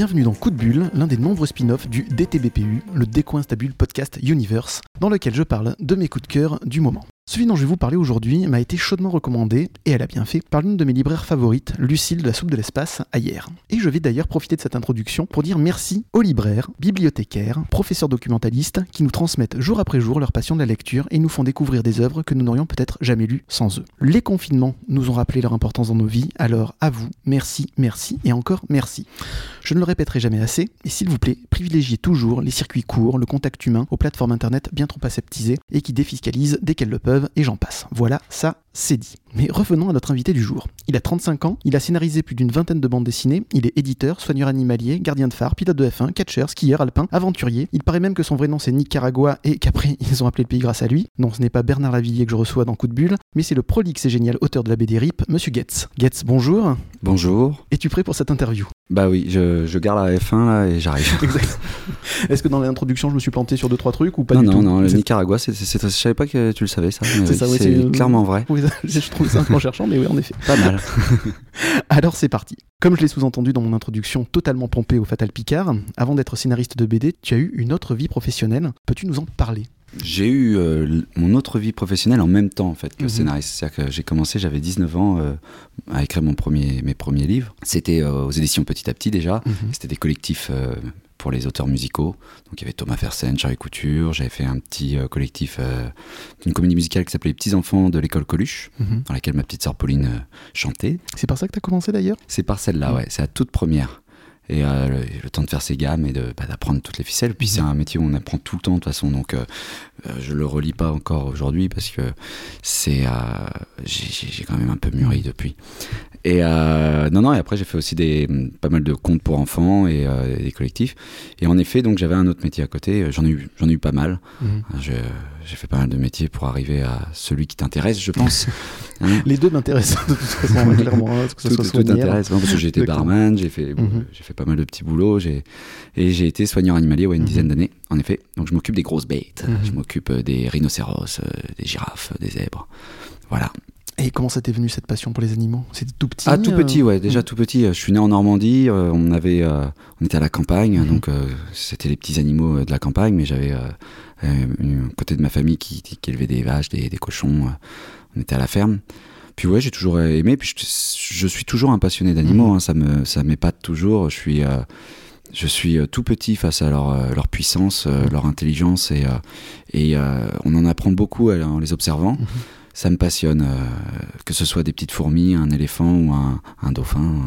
Bienvenue dans Coup de Bulle, l'un des nombreux spin-offs du DTBPU, le Décoinstable Podcast Universe, dans lequel je parle de mes coups de cœur du moment. Celui dont je vais vous parler aujourd'hui m'a été chaudement recommandé, et elle a bien fait, par l'une de mes libraires favorites, Lucille de la Soupe de l'Espace, hier. Et je vais d'ailleurs profiter de cette introduction pour dire merci aux libraires, bibliothécaires, professeurs documentalistes qui nous transmettent jour après jour leur passion de la lecture et nous font découvrir des œuvres que nous n'aurions peut-être jamais lues sans eux. Les confinements nous ont rappelé leur importance dans nos vies, alors à vous, merci, merci et encore merci. Je ne le répéterai jamais assez, et s'il vous plaît, privilégiez toujours les circuits courts, le contact humain aux plateformes internet bien trop aseptisées et qui défiscalisent dès qu'elles le peuvent et j'en passe. Voilà, ça, c'est dit. Mais revenons à notre invité du jour. Il a 35 ans, il a scénarisé plus d'une vingtaine de bandes dessinées, il est éditeur, soigneur animalier, gardien de phare, pilote de F1, catcheur, skieur, alpin, aventurier. Il paraît même que son vrai nom c'est Nicaragua et qu'après ils ont appelé le pays grâce à lui. Non, ce n'est pas Bernard Lavillier que je reçois dans Coup de Bulle, mais c'est le prolixe et génial auteur de la BD RIP, Monsieur Getz. Getz, bonjour. Bonjour. Es-tu prêt pour cette interview? Bah oui, je, je garde la F1 là et j'arrive. Est-ce que dans l'introduction je me suis planté sur deux trois trucs ou pas non, du non, tout non, le C'est- Nicaragua, c'est, c'est, je savais pas que tu le savais ça. C'est ça, oui, c'est c'est- clairement vrai. Oui, je trouve ça un peu en cherchant, mais oui, en effet. Pas mal. Alors c'est parti. Comme je l'ai sous-entendu dans mon introduction totalement pompée au Fatal Picard, avant d'être scénariste de BD, tu as eu une autre vie professionnelle. Peux-tu nous en parler? J'ai eu euh, mon autre vie professionnelle en même temps en fait que Mhm. scénariste. C'est-à-dire que j'ai commencé, j'avais 19 ans euh, à écrire mon premier, mes premiers livres. C'était euh, aux éditions Petit à Petit déjà. C'était des collectifs pour les auteurs musicaux. Donc il y avait Thomas Fersen, Charlie Couture. J'avais fait un petit collectif, une comédie musicale qui s'appelait Les Petits Enfants de l'école Coluche, Mhm. dans laquelle ma petite sœur Pauline chantait. C'est par ça que tu as commencé d'ailleurs? C'est par celle-là, Mhm. ouais. C'est la toute première. Et euh, le, le temps de faire ses gammes et de, bah, d'apprendre toutes les ficelles. Puis Mhm. c'est un métier où on apprend tout le temps de toute façon. Donc euh, euh, je le relis pas encore aujourd'hui parce que c'est euh, j'ai, quand même un peu mûri depuis. Et non, non, et après j'ai fait aussi des, pas mal de contes pour enfants et des collectifs. Et en effet, donc j'avais un autre métier à côté. J'en ai eu, j'en ai eu pas mal. Je- j'ai fait pas mal de métiers pour arriver à celui qui t'intéresse, je pense. Hein Les deux m'intéressent de toute façon, clairement. hein, que ce tout, soit tout soigneur. intéresse, parce que j'ai été barman, j'ai fait, Mhm. j'ai fait pas mal de petits boulots, j'ai, et j'ai été soigneur animalier ouais, une Mhm. dizaine d'années, en effet. Donc je m'occupe des grosses bêtes, Mhm. je m'occupe euh, des rhinocéros, euh, des girafes, des zèbres. Voilà. Et comment ça t'est venu cette passion pour les animaux? C'était tout petit Ah, tout euh, petit, ouais, déjà Mhm. tout petit. Je suis né en Normandie, euh, on, avait, euh, on était à la campagne, Mhm. donc euh, c'était les petits animaux euh, de la campagne, mais j'avais euh, euh, une côté de ma famille qui, qui élevait des vaches, des, des cochons. euh, on était à la ferme. Puis ouais, j'ai toujours aimé. Puis je, je suis toujours un passionné d'animaux. Mhm. hein, ça me, ça m'épate toujours. Je suis, euh, je suis euh, tout petit face à leur, euh, leur puissance, leur intelligence, et, et on en apprend beaucoup en les observant. Mhm. Ça me passionne, euh, que ce soit des petites fourmis, un éléphant ou un, un dauphin.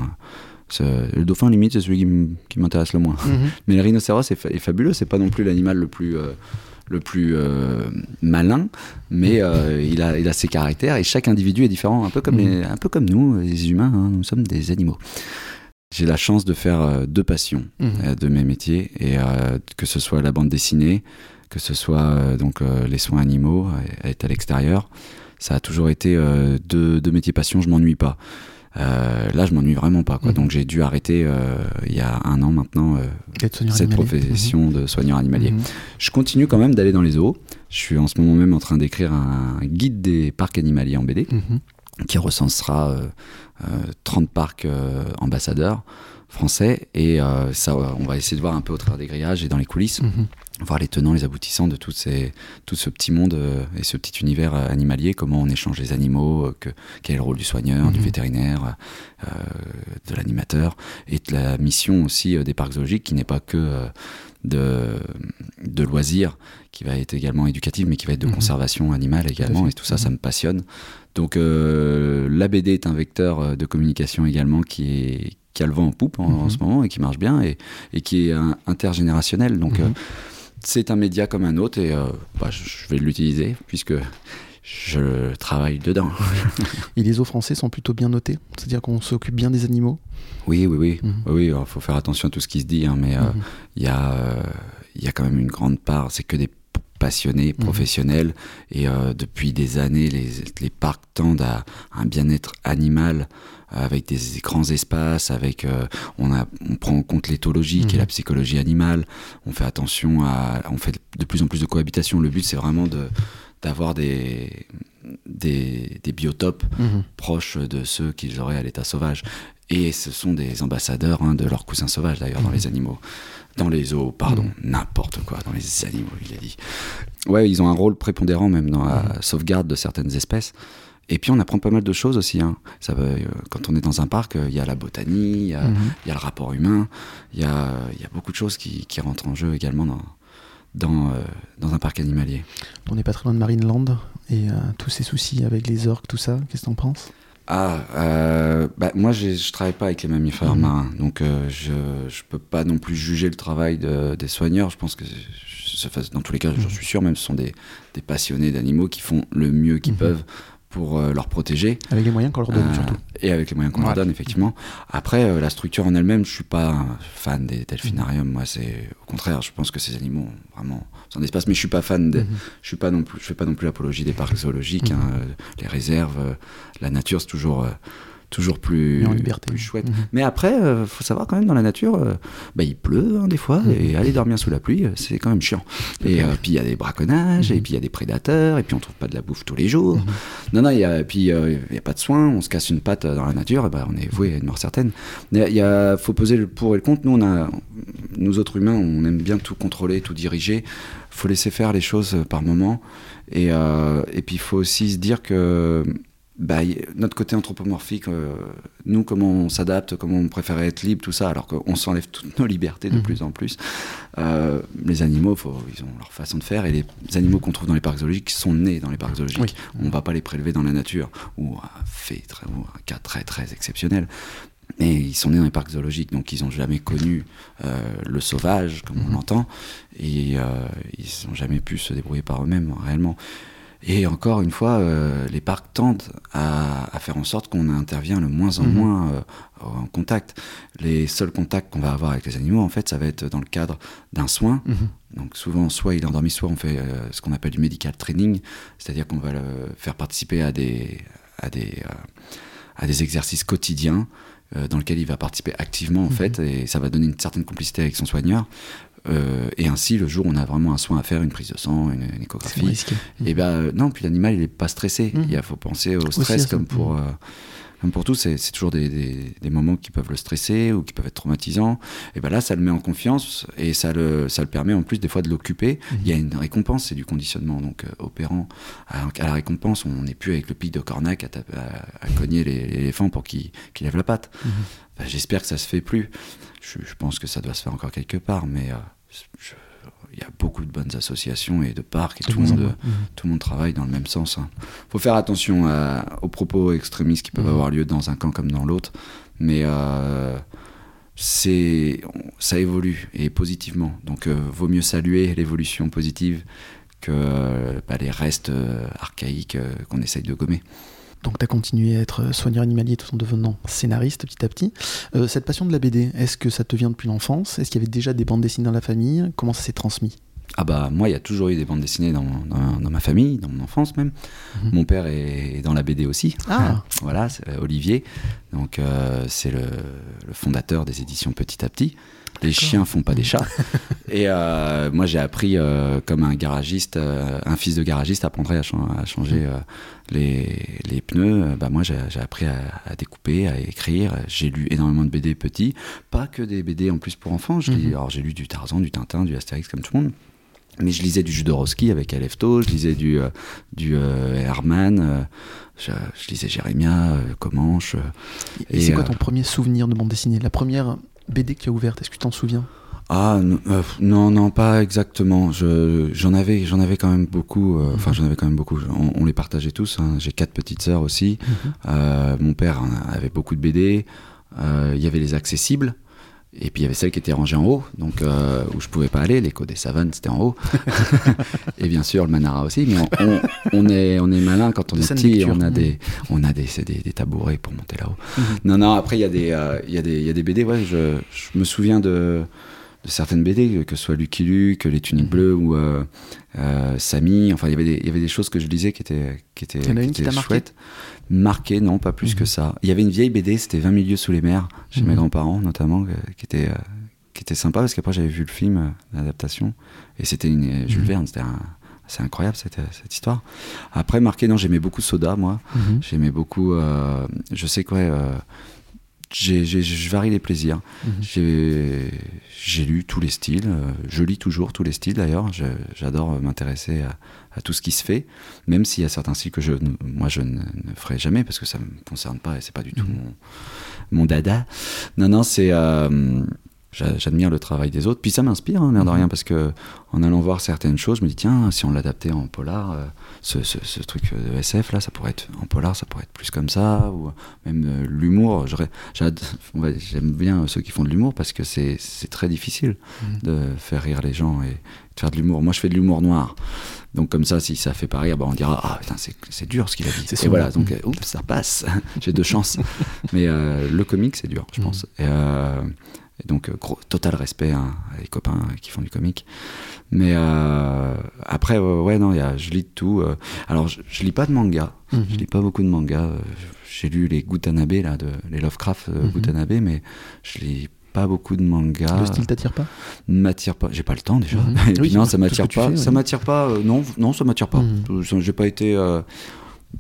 euh, le dauphin, limite, c'est celui qui m'intéresse le moins. Mhm. Mais le rhinocéros est, fa- est fabuleux. C'est pas non plus l'animal le plus, euh, le plus euh, malin, mais euh, il, a, il a ses caractères et chaque individu est différent, un peu comme, les, un peu comme nous, les humains. hein, nous sommes des animaux. J'ai la chance de faire euh, deux passions euh, de mes métiers, et que ce soit la bande dessinée, que ce soit donc les soins animaux, être à l'extérieur, ça a toujours été deux, deux métiers passion. Je m'ennuie pas. Euh, là, je m'ennuie vraiment pas. Quoi. Mhm. Donc, j'ai dû arrêter euh, il y a un an maintenant euh, cette profession de soigneur animalier. Mhm. Je continue quand même d'aller dans les zoos. Je suis en ce moment même en train d'écrire un guide des parcs animaliers en BD Mhm. qui recensera euh, euh, 30 parcs ambassadeurs français et ça on va essayer de voir un peu au travers des grillages et dans les coulisses Mhm. Voir les tenants les aboutissants de tout, ces, tout ce petit monde euh, et ce petit univers euh, animalier comment on échange les animaux euh, que, quel est le rôle du soigneur du Mhm. vétérinaire de l'animateur et de la mission aussi des parcs zoologiques qui n'est pas que de, de loisirs qui va être également éducative mais qui va être de Mhm. conservation animale également et tout ça Mhm. ça me passionne donc la BD est un vecteur de communication également qui est qui a le vent en poupe en, en Mhm. ce moment et qui marche bien et, et qui est un- intergénérationnel donc Mhm. C'est un média comme un autre et euh, bah, je, vais l'utiliser puisque je travaille dedans. Et les eaux français sont plutôt bien notés C'est-à-dire qu'on s'occupe bien des animaux? Oui, oui, oui. Mhm. Oui, il faut faire attention à tout ce qui se dit, hein, mais euh, Mhm. il y, a, euh, il y a quand même une grande part, c'est que des passionnés, Mhm. professionnels, et depuis des années, les, les parcs tendent à un bien-être animal avec des grands espaces, avec on a on prend en compte l'éthologie qui est la mhm. psychologie animale. On fait attention à on fait de plus en plus de cohabitation. Le but c'est vraiment de d'avoir des, des, des, biotopes mhm. proches de ceux qu'ils auraient à l'état sauvage. Et ce sont des ambassadeurs hein, de leurs cousins sauvages d'ailleurs dans mhm. les animaux. Dans les zoos, pardon, n'importe quoi, dans les animaux, il a dit. Ouais, ils ont un rôle prépondérant même dans la sauvegarde de certaines espèces. Et puis on apprend pas mal de choses aussi. Hein. Ça euh, quand on est dans un parc, euh, il y a la botanie, il y, a le rapport humain, il y a, y a, beaucoup de choses qui, qui rentrent en jeu également dans, dans, euh, dans un parc animalier. On n'est pas très loin de Marineland et tous ces soucis avec les orques, tout ça, qu'est-ce que t'en penses? Ah, euh, bah, moi je travaille pas avec les mammifères mhm. marins, donc je je peux pas non plus juger le travail de, des soigneurs. Je pense que dans tous les cas, j'en mhm. suis sûr, même ce sont des, des passionnés d'animaux qui font le mieux qu'ils mhm. peuvent pour euh, leur protéger. Avec les moyens qu'on leur donne, euh, surtout. Et avec les moyens qu'on leur donne, effectivement. Après, euh, la structure en elle-même, je suis pas fan des delphinariums. Moi, c'est au contraire, je pense que ces animaux ont vraiment un espace, mais je suis pas fan. De, mhm. Je suis pas non plus, je fais pas non plus l'apologie des parcs zoologiques, mhm. hein, les réserves, la nature, c'est toujours toujours plus, plus chouette. Mhm. Mais après, il euh, faut savoir quand même dans la nature, euh, bah, il pleut hein, des fois, mhm. et aller dormir sous la pluie, euh, c'est quand même chiant. Et puis il y a des braconnages, et mhm. puis il y a des prédateurs, et puis on trouve pas de la bouffe tous les jours. Non, non, y a, puis il n'y a pas de soins, on se casse une patte dans la nature, et bah, on est voué à une mort certaine. Il y a, faut poser le pour et le contre. Nous, on a, nous autres humains, on aime bien tout contrôler, tout diriger. faut laisser faire les choses par moment. Et, et puis il faut aussi se dire que bah, notre côté anthropomorphique, euh, nous, comment on s'adapte, comment on préférait être libre, tout ça, alors qu'on s'enlève toutes nos libertés de mhm. plus en plus. Euh, les animaux, faut, ils ont leur façon de faire, et les animaux qu'on trouve dans les parcs zoologiques sont nés dans les parcs zoologiques. On ne va pas les prélever dans la nature, ou un fait, très, ou un cas très très exceptionnel. Mais ils sont nés dans les parcs zoologiques, donc ils n'ont jamais connu euh, le sauvage, comme on mhm. l'entend, et ils n'ont jamais pu se débrouiller par eux-mêmes, réellement. Et encore une fois, euh, les parcs tendent à, faire en sorte qu'on intervient le moins en mhm. moins euh, en contact. Les seuls contacts qu'on va avoir avec les animaux, en fait, ça va être dans le cadre d'un soin. Mhm. Donc souvent, soit il est endormi, soit on fait euh, ce qu'on appelle du medical training, c'est-à-dire qu'on va le faire participer à des, à des, à des exercices quotidiens dans lesquels il va participer activement en mhm. fait, et ça va donner une certaine complicité avec son soigneur. Euh, et ainsi, le jour où on a vraiment un soin à faire, une prise de sang, une, échographie, et eh ben non, puis l'animal il est pas stressé. Mmh. Il faut penser au stress comme pour, mmh. euh, comme pour tout. C'est toujours des, des, moments qui peuvent le stresser ou qui peuvent être traumatisants. Et ben là, ça le met en confiance et ça le, ça le permet en plus des fois de l'occuper. Mmh. Il y a une récompense, c'est du conditionnement. Donc opérant à, la récompense, on n'est plus avec le pic de cornac à, à, cogner l'éléphant pour qu'il lève la patte. J'espère que ça se fait plus. Je, pense que ça doit se faire encore quelque part, mais euh, il y a beaucoup de bonnes associations et de parcs et tout, le, monde, euh, tout le monde travaille dans le même sens. Il hein. faut faire attention aux propos extrémistes qui peuvent avoir lieu dans un camp comme dans l'autre, mais euh, c'est ça évolue et positivement. Donc vaut mieux saluer l'évolution positive que bah, les restes archaïques qu'on essaye de gommer. Donc tu as continué à être soigneur animalier tout en devenant scénariste petit à petit. Euh, cette passion de la BD, est-ce que ça te vient depuis l'enfance? Est-ce qu'il y avait déjà des bandes dessinées dans la famille? Comment ça s'est transmis? Ah bah moi il y a toujours eu des bandes dessinées dans, dans, ma famille, dans mon enfance même. Mhm. Mon père est dans la BD aussi. Ah. voilà, euh, Olivier. Donc euh, c'est le, le, fondateur des éditions Petit à Petit les chiens font pas des chats. et euh, moi, j'ai appris euh, comme un garagiste, euh, un fils de garagiste apprendrait à, changer les, pneus. bah, moi, j'ai appris à, découper, à écrire. J'ai lu énormément de BD petits, pas que des BD en plus pour enfants. Mhm. Alors, j'ai lu du Tarzan, du Tintin, du Astérix comme tout le monde. Mais je lisais du Judorowsky avec Alefto, je lisais du, du Herman, je, lisais Jérémia, Comanche. Et, et c'est quoi ton premier souvenir de bande dessinée? La première BD qui a ouverte Est-ce que tu t'en souviens? Ah euh, non non pas exactement. j'en avais j'en avais quand même beaucoup. Euh, enfin mhm. j'en avais quand même beaucoup. On, les partageait tous. Hein. J'ai quatre petites sœurs aussi. Mhm. Euh, mon père avait beaucoup de BD. Il y avait les accessibles. Et puis il y avait celle qui était rangée en haut, donc euh, où je pouvais pas aller. L'écho des savanes, c'était en haut. et bien sûr le Manara aussi. Mais on, est on est malin quand on est petit. On a des on a des, des, tabourets pour monter là-haut. Mhm. Non non. Après il y a des euh, y a des y a des BD. Ouais, je, je me souviens de de certaines BD, que ce soit Lucky Luke, Les Tuniques Bleues ou euh, euh, Samy. Enfin, il y avait des- des choses que je lisais qui étaient, qui étaient, Il y en a qui une étaient chouettes. Marqué, non, pas plus Mhm. que ça. Il y avait une vieille BD, c'était 20 milieux sous les mers, chez Mhm. mes grands-parents notamment, euh, qui était, euh, qui était sympa parce qu'après j'avais vu le film, euh, l'adaptation, et c'était une Jules Mhm. Verne, c'était un- c'est incroyable cette, cette histoire. Après, marqué, non, j'aimais beaucoup Soda, moi. Mhm. J'aimais beaucoup. euh, je sais quoi. j'ai- j'ai- je varie les plaisirs. Mhm. J'ai j'ai lu tous les styles. je lis toujours tous les styles d'ailleurs. J'adore m'intéresser à, à tout ce qui se fait, même s'il y a certains styles que je, ne- moi je ne, ne ferai jamais parce que ça me concerne pas et c'est pas du tout Mhm. mon, mon dada. Non, non, c'est. euh, j'a- J'admire le travail des autres. Puis ça m'inspire, hein, l'air de Mhm. rien, parce que en allant voir certaines choses, je me dis tiens, si on l'adaptait en polar, euh, ce, ce- ce truc de SF là, ça pourrait être en polar, ça pourrait être plus comme ça, ou même euh, l'humour. J'aime bien ceux qui font de l'humour parce que c'est c'est très difficile Mhm. de faire rire les gens et de faire de l'humour. Moi, je fais de l'humour noir. Donc comme ça, si ça fait pas rire, bah, on dira ah putain c'est dur ce qu'il a dit. Et voilà, donc Mhm. euh, oups ça passe. J'ai de chance. Mais euh, le comique c'est dur, je Mhm. pense. Et, euh, et donc gros, total respect hein, à les copains qui font du comique. Mais euh, après ouais, non, y a, je lis de tout. alors je, je lis pas de manga. Mhm. Je lis pas beaucoup de mangas. euh, J'ai lu les Gutanabe là, de les Lovecraft Mhm. Gutanabe, mais je lis pas beaucoup de mangas Le style t'attire pas? M'attire pas. J'ai pas le temps déjà. Mhm. Et puis Oui, non, ça m'attire pas. fais, Ça m'attire pas. euh, non, non, ça m'attire pas. Mhm. J'ai pas été. euh,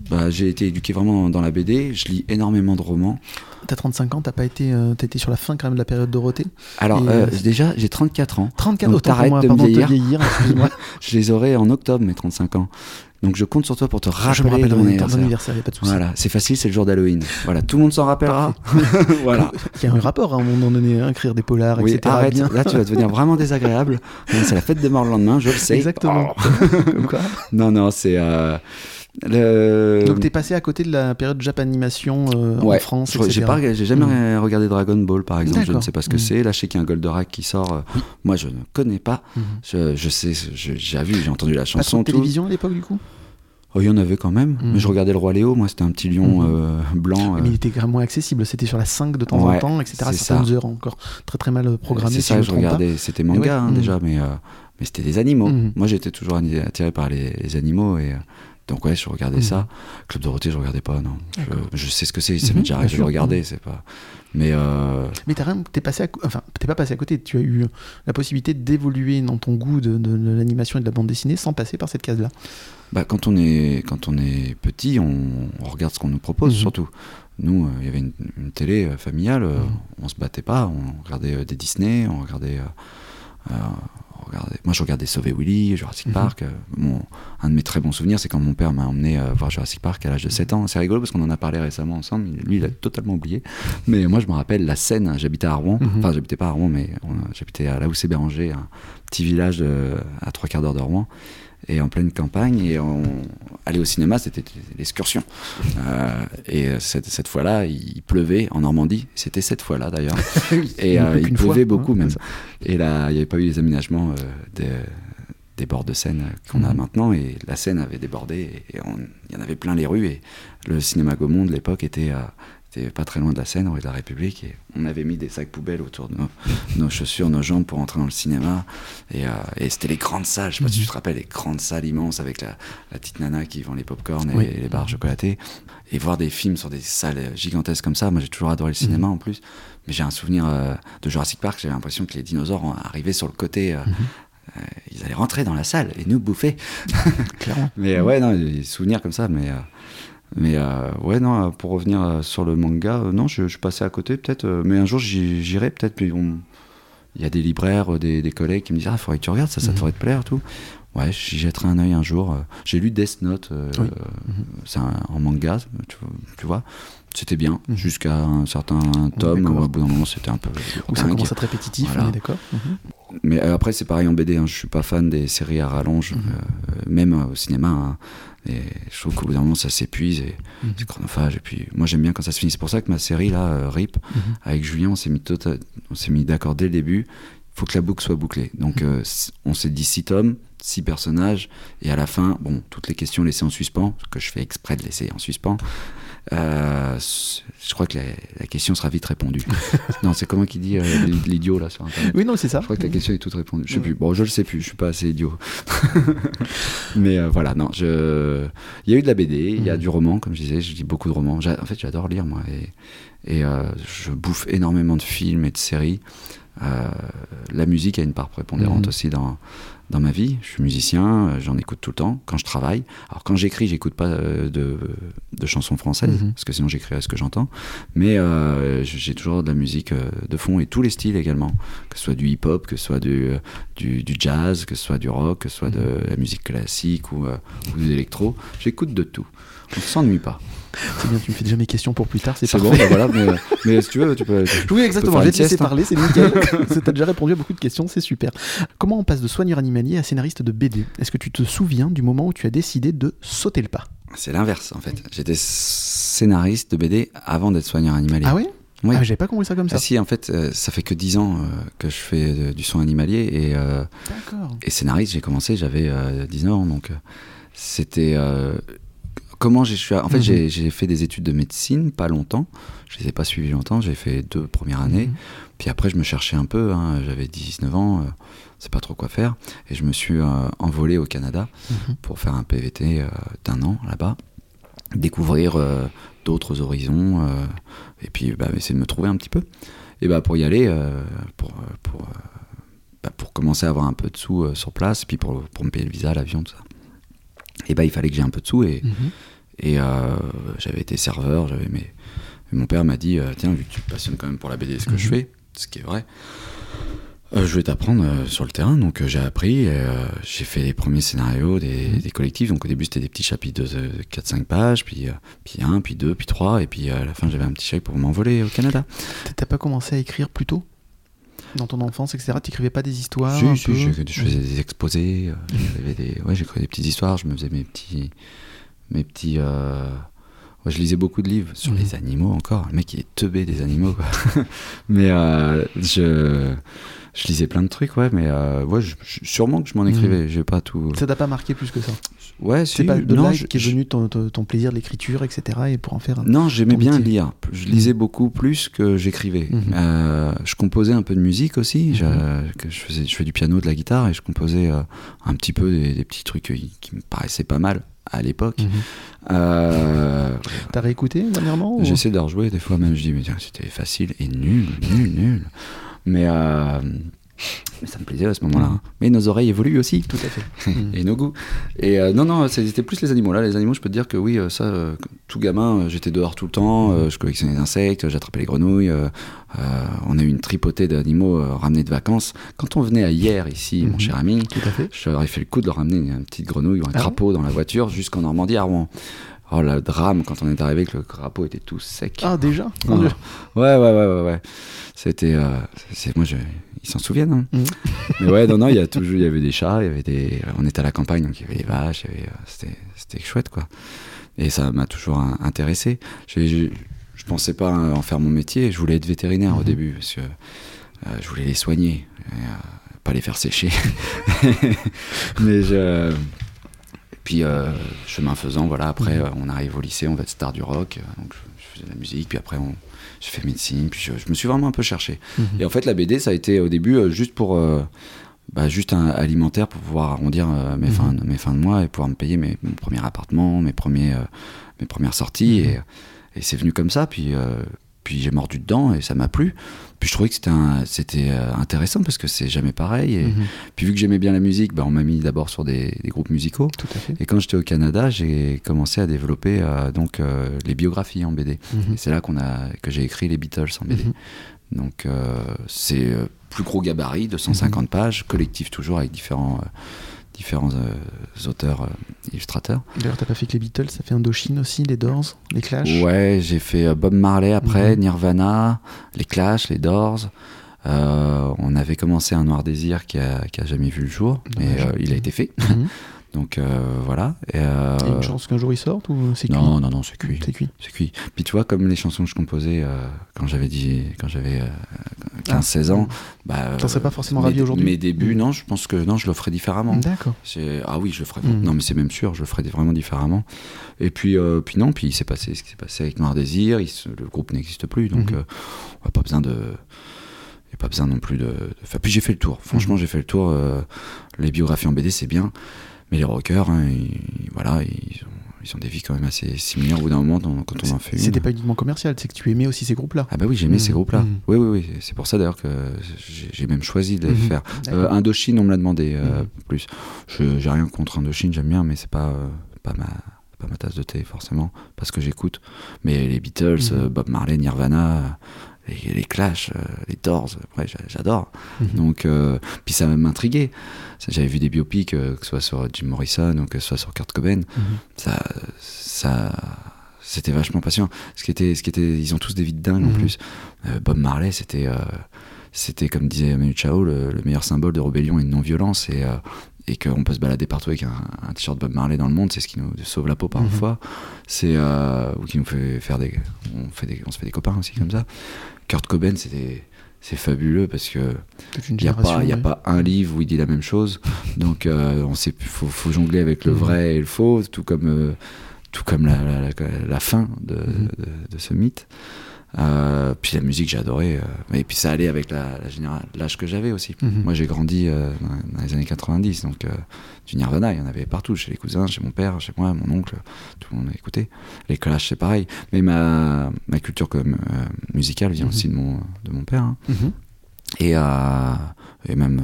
bah, j'ai été éduqué vraiment dans la BD. Je lis énormément de romans. T'as 35 ans, t'as pas été, euh, été sur la fin quand même de la période Dorothée? Alors euh, euh, déjà, j'ai 34 ans. 34 Donc, autant pour t'arrêtes de me vieillir. vieillir. Je les aurai en octobre mes 35 ans. Donc je compte sur toi pour te Je me rappeler ton mon anniversaire, anniversaire. y a pas de souci. Voilà, c'est facile, c'est le jour d'Halloween. Voilà, tout le monde s'en rappellera. voilà. Il y a un rapport à un moment donné, hein, écrire des polars, Oui, etc. arrête. bien. Là, tu vas devenir vraiment désagréable. C'est la fête des morts le lendemain, je le sais. Exactement. Oh. Comme quoi. Non, non, c'est. euh, le... Donc t'es passé à côté de la période Japanimation euh, en France, j'ai pas, jamais regardé Dragon Ball par exemple. Je ne sais pas ce que Mhm. c'est. Là, je sais qu'il y a un Goldorak qui sort. euh, Moi, je ne connais pas. Mhm. Je, je sais, j'ai vu, j'ai entendu la Pas chanson. de tout. télévision à l'époque du coup? Oh, il y en avait quand même. Mais je regardais le roi Léo. Moi, c'était un petit lion euh, blanc. euh, Mais il était quand même moins accessible, c'était sur la 5 de temps en temps, etc. c'est Certaines heures encore très très mal programmées. c'est si ça, je me je pas. regardais. C'était manga ouais, hein, déjà, mais, euh, mais c'était des animaux. Moi, j'étais toujours attiré par les, les animaux et. Donc ouais, je regardais Mhm. ça. Club Dorothée, je regardais pas, non. Je, je sais ce que c'est, ça Mhm, m'est déjà bien arrivé de le regarder, c'est pas. Mais euh, Mais t'as rien- t'es passé à, enfin, t'es pas passé à côté. Tu as eu la possibilité d'évoluer dans ton goût de, de- de l'animation et de la bande dessinée sans passer par cette case-là. Bah, quand, on est, quand on est petit, on, on regarde ce qu'on nous propose Mhm. surtout. Nous, euh, il y avait une, une télé euh, familiale, euh, Mhm. on se battait pas, on regardait euh, des Disney, on regardait, euh, regardait- Moi, je regardais Sauver Willy, Jurassic Mhm. Park. euh, un de mes très bons souvenirs, c'est quand mon père m'a emmené euh, voir Jurassic Park à l'âge de 7 ans. C'est rigolo parce qu'on en a parlé récemment ensemble. Lui, il a totalement oublié. Mais moi, je me rappelle la scène. hein, J'habitais à Rouen. Mhm. Enfin, j'habitais pas à Rouen, mais j'habitais à là où c'est Béranger, un petit village de- à trois quarts d'heure de Rouen et en pleine campagne et on aller au cinéma c'était l'excursion. Euh, et euh, cette, cette fois-là il pleuvait en Normandie. C'était cette fois-là d'ailleurs. Et euh, il pleuvait fois, beaucoup hein, même. et là il n'y avait pas eu les aménagements euh, des, des bords de Seine qu'on a Mhm. maintenant. Et la Seine avait débordé et il y en avait plein les rues. Et le cinéma Gaumont de l'époque était euh, était pas très loin de la Seine, rue de la République, et on avait mis des sacs poubelles autour de nos, nos chaussures, nos jambes pour entrer dans le cinéma. Et, euh, et c'était les grandes salles, je sais pas si tu te rappelles, les grandes salles immenses avec la, la petite nana qui vend les pop-corn et Oui. les barres chocolatées. Et voir des films sur des salles gigantesques comme ça, moi j'ai toujours adoré le cinéma en plus. Mais j'ai un souvenir euh, de Jurassic Park, j'avais l'impression que les dinosaures en- arrivaient sur le côté. euh, euh, ils allaient rentrer dans la salle et nous bouffer. Clairement. Mais euh, ouais, non, y a des souvenirs comme ça, mais. euh, mais euh, ouais, non, pour revenir euh, sur le manga, euh, non, je, je passais à côté peut-être, mais un jour j'irai peut-être. Puis on- il y a des libraires, des, des collègues qui me disent Ah, faudrait que tu regardes, ça, ça Mhm. devrait te plaire, tout. Ouais, j'y jetterai un œil un jour. J'ai lu Death Note, euh, Oui. c'est un- en manga, tu, vois- tu vois. C'était bien, Mhm. jusqu'à un certain tome, où, au bout d'un moment c'était un peu. Où ça commence à être répétitif, Voilà. on est d'accord Mhm. Mais après, c'est pareil en BD. Hein. Je suis pas fan des séries à rallonge, Mhm. euh, même au cinéma. hein. Et je trouve qu'au bout d'un moment, ça s'épuise et Mhm. c'est chronophage. Et puis, moi, j'aime bien quand ça se finit. C'est pour ça que ma série là, euh, RIP, Mhm. avec Julien, on s'est mis tota- mis d'accord dès le début. Il faut que la boucle soit bouclée. Donc, Mhm. euh, on s'est dit six tomes, six personnages, et à la fin, bon, toutes les questions laissées en suspens, ce que je fais exprès de laisser en suspens. Euh, je crois que la, question sera vite répondue. non, c'est comment qui dit euh, l'idiot là sur Internet? Oui, non, c'est ça. Je crois que la question est toute répondue. Je sais plus. Bon, je le sais plus. Je suis pas assez idiot. Mais euh, voilà, non. Je... Il y a eu de la BD, il y a mhm. du roman, comme je disais. Je dis beaucoup de romans. En fait, j'adore lire moi, et, et je bouffe énormément de films et de séries. la musique a une part prépondérante mhm. aussi dans, dans ma vie. Je suis musicien, euh, j'en écoute tout le temps quand je travaille. Alors quand j'écris, j'écoute pas euh, de, de, chansons françaises, mhm. parce que sinon j'écris à ce que j'entends. Mais euh, j'ai toujours de la musique de fond et tous les styles également, que ce soit du hip-hop, que ce soit du, du, jazz, que ce soit du rock, que ce soit de mhm. la musique classique ou, ou de l'électro. J'écoute de tout. On ne s'ennuie pas. C'est bien, tu me fais déjà mes questions pour plus tard, c'est bon, bah voilà, mais, mais, si tu veux, tu peux. Oui, exactement, je vais te laisser parler, c'est nickel. tu as déjà répondu à beaucoup de questions, c'est super. Comment on passe de soigneur animalier à scénariste de BD Est-ce que tu te souviens du moment où tu as décidé de sauter le pas? C'est l'inverse en fait. J'étais scénariste de BD avant d'être soigneur animalier. Ah oui oui. Ah, j'avais pas compris ça comme ça. Ah, si, en fait, euh, ça fait que 10 ans euh, que je fais euh, du son animalier et, et scénariste, j'ai commencé, j'avais 19 ans, donc c'était comment j'ai En fait, mhm. j'ai fait des études de médecine pas longtemps. Je les ai pas suivies longtemps. J'ai fait deux premières années. Mhm. Puis après, je me cherchais un peu. Hein. J'avais 19 ans. Euh, c'est pas trop quoi faire. Et je me suis euh, envolé au Canada mhm. pour faire un PVT euh, d'un an là-bas. Découvrir d'autres horizons. et puis, bah, essayer de me trouver un petit peu. Et bah, pour y aller, pour. pour bah, pour commencer à avoir un peu de sous sur place, puis pour, pour me payer le visa, l'avion, tout ça. Et bah il fallait que j'ai un peu de sous et, et euh, j'avais été serveur, j'avais mes... mon père m'a dit euh, Tiens, vu que tu te passionnes quand même pour la BD, ce que je mhm. fais, ce qui est vrai, euh, je vais t'apprendre sur le terrain. Donc j'ai appris, j'ai fait les premiers scénarios des, mhm. des, collectifs. Donc au début, c'était des petits chapitres de, 4-5 pages, puis, puis 1, puis 2, puis 3, et puis à la fin, j'avais un petit chèque pour m'envoler au Canada. T'as pas commencé à écrire plus tôt? Dans ton enfance, etc. Tu n'écrivais pas des histoires Si, si je, faisais des exposés, des, ouais, j'écrivais des petites histoires, je me faisais mes petits, mes petits. Euh... je lisais beaucoup de livres sur les mhm. animaux encore. Le mec, il est teubé des animaux. Quoi. mais euh, je, je lisais plein de trucs, ouais. Mais euh, ouais, sûrement que je m'en écrivais. Mhm. J'ai pas tout. Ça t'a pas marqué plus que ça? Ouais, c'est pas de là qui est venu ton, ton, plaisir de l'écriture, etc. Et pour en faire. Un, non, j'aimais bien lire. Je lisais beaucoup plus que j'écrivais. Mhm. Euh, je composais un peu de musique aussi. Je, que je, faisais, je fais du piano, de la guitare, et je composais un petit peu des, des petits trucs qui me paraissaient pas mal à l'époque. Mhm. Euh, T'as réécouté dernièrement J'essaie de rejouer des fois même, je dis mais c'était facile et nul, nul, nul. Mais euh, mais ça me plaisait à ce moment-là. Mm. Mais nos oreilles évoluent aussi. Tout à fait. et nos goûts. Et euh, non, non, c'était plus les animaux. Là, les animaux, je peux te dire que oui, euh, ça, euh, tout gamin, j'étais dehors tout le temps, je collectionnais des insectes, j'attrapais les grenouilles. on a eu une tripotée d'animaux ramenés de vacances. Quand on venait à hier, ici, mon mm-hmm. cher ami, j'aurais fait le coup de leur ramener une petite grenouille ou un ah crapaud dans la voiture jusqu'en Normandie à Rouen. Oh, le drame quand on est arrivé que le crapaud était tout sec. Ah, déjà? Ouais, ouais, ouais, ouais. ouais. C'était. moi, je ils s'en souviennent. Hein. Mm. Mais ouais, non, non, il y a toujours, il y avait des chats, il y avait des, on était à la campagne, donc il y avait des vaches, euh, c'était, c'était chouette, quoi. Et ça m'a toujours intéressé. Je, je, pensais pas en faire mon métier, je voulais être vétérinaire au mm-hmm. début, parce que euh, je voulais les soigner, euh, pas les faire sécher. Mais je. puis, chemin faisant, voilà, après, mm-hmm. on arrive au lycée, on va être star du rock, donc je, je faisais de la musique, puis après, on, j'ai fait médecine, puis je, me suis vraiment un peu cherché. Mhm. Et en fait, la BD, ça a été au début euh, juste pour. Euh, bah, juste un alimentaire pour pouvoir arrondir euh, mes, mhm. fins, mes fins de mois et pouvoir me payer mes, mon premier appartement, mes, premiers, mes premières sorties. Mhm. Et, et c'est venu comme ça. Puis, puis j'ai mordu dedans et ça m'a plu. Puis je trouvais que c'était, euh, intéressant parce que c'est jamais pareil. Et mhm. puis vu que j'aimais bien la musique, bah, on m'a mis d'abord sur des, groupes musicaux. Tout à fait. Et quand j'étais au Canada, j'ai commencé à développer euh, donc euh, les biographies en BD. Mhm. Et c'est là qu'on a que j'ai écrit les Beatles en BD. Mhm. Donc c'est plus gros gabarit, 250 pages, collectif toujours avec différents différents auteurs, euh, illustrateurs. D'ailleurs, t'as pas fait que les Beatles, ça fait Indochine aussi, les Doors, les Clash Ouais, j'ai fait euh, Bob Marley après, mhm. Nirvana, les Clash, les Doors. on avait commencé un Noir Désir qui a, qui a jamais vu le jour, mais il a été fait. Mhm. Donc voilà. Et, une chance qu'un jour il sorte ou c'est cuit Non, non, non, c'est cuit. C'est cuit. C'est cuit. Puis tu vois, comme les chansons que je composais quand j'avais dit, quand j'avais 15-16 ans. Bah, T'en serais pas forcément mes- ravi aujourd'hui Mes débuts, non, je pense que non, je le ferais différemment. D'accord. Ah oui, je le ferais. Mm. Non, mais c'est même sûr, je le ferais vraiment différemment. Et puis, euh, puis non, puis il s'est passé ce qui s'est passé avec Noir Désir. il se- le groupe n'existe plus, donc Mhm. euh, on n'a pas besoin de. Il n'y a pas besoin non plus de. de faire- Puis j'ai fait le tour. Franchement, Mhm. j'ai fait le tour. euh, les biographies en BD, c'est bien, mais les rockers, hein, ils, voilà, ils ont, ils ont des vies quand même assez similaires au bout d'un moment dans- quand on en fait une. C'était pas uniquement commercial, c'est que tu aimais aussi ces groupes-là. Ah bah oui, j'aimais Mhm. ces groupes-là. Mhm. Oui, oui, oui. C'est pour ça d'ailleurs que j'ai même choisi de les Mhm. faire. Euh, Indochine, on me l'a demandé euh, plus. Je j'ai rien contre Indochine, j'aime bien, mais c'est pas euh, pas ma pas ma tasse de thé forcément, parce que j'écoute. Mais les Beatles, euh, Bob Marley, Nirvana, les, les Clash, euh, les Doors, ouais, j'a- j'adore. Mhm. Donc euh, puis ça m'intriguait. J'avais vu des biopics, euh, que ce soit sur Jim Morrison ou que ce soit sur Kurt Cobain. Mhm. Ça ça c'était vachement passionnant. Ce qui était, ce qui était, ils ont tous des vies de dingue en Mhm. plus. Euh, Bob Marley, c'était, euh, c'était comme disait Manu Chao, le, le meilleur symbole de rébellion et de non-violence et, et qu'on peut se balader partout avec un, un t-shirt Bob Marley dans le monde, c'est ce qui nous sauve la peau parfois. C'est euh, ou qui nous fait faire des, on fait des, on se fait des copains aussi comme ça. Kurt Cobain, c'était, c'est fabuleux parce que il n'y a, y a ouais. pas un livre où il dit la même chose. Donc, euh, on sait, faut, faut jongler avec le Mhm. vrai et le faux, tout comme, euh, tout comme la, la, la- la fin de, Mhm. de, de ce mythe. Euh, puis la musique, j'ai adoré. euh, et puis ça allait avec la, l'âge que j'avais aussi. Mhm. Moi, j'ai grandi euh, dans, les années 90, donc du Nirvana, il y en avait partout, chez les cousins, chez mon père, chez moi, mon oncle, tout le monde écoutait. Les Clash, c'est pareil. Mais ma, ma culture comme, musicale vient Mhm. aussi de mon, de mon père. hein. Mhm. Et, et même,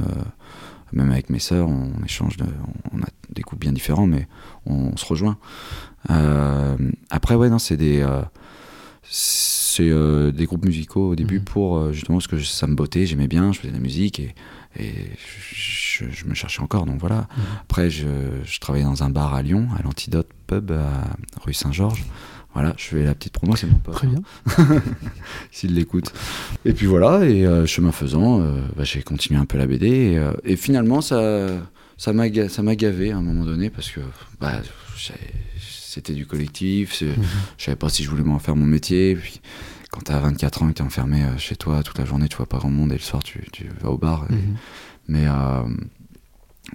même avec mes sœurs, on échange, de, on a des goûts bien différents, mais on, se rejoint. Euh, après, ouais, non, c'est des, euh, c'est euh, des groupes musicaux au début Mhm. pour euh, justement parce que ça me bottait, j'aimais bien, je faisais de la musique et, et je, je me cherchais encore, donc voilà. Mhm. Après, je, je travaillais dans un bar à Lyon, à l'Antidote Pub, à rue Saint-Georges. Voilà, je fais la petite promo, c'est mon pote. Très bien. s'il l'écoute. Et puis voilà, et euh, chemin faisant, euh, bah, j'ai continué un peu la BD. Et, euh, et finalement, ça ça m'a gavé à un moment donné parce que bah, c'était du collectif. Mhm. Je savais pas si je voulais m'en faire mon métier. Puis quand t'as 24 ans et t'es enfermé euh, chez toi toute la journée, tu vois pas grand monde et le soir tu, tu vas au bar. Et- Mhm. mais euh,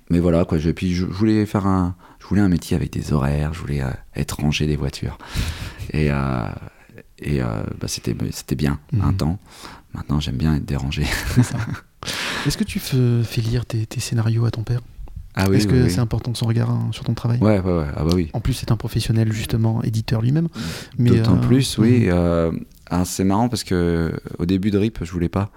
mais voilà quoi. Je, puis je, voulais faire un je voulais un métier avec des horaires. Je voulais euh, être rangé des voitures. Et euh, et euh, bah, c'était c'était bien un Mhm. temps. Maintenant j'aime bien être dérangé. Est-ce que tu fais, fais lire tes, tes scénarios à ton père? Ah Est-ce que c'est important de son regard hein, sur ton travail? Ouais ouais ouais. Ah bah oui. En plus, c'est un professionnel, justement, éditeur lui-même. Mais, D'autant euh, plus oui. mhm. euh, ah, c'est marrant parce que au début de Rip je voulais pas.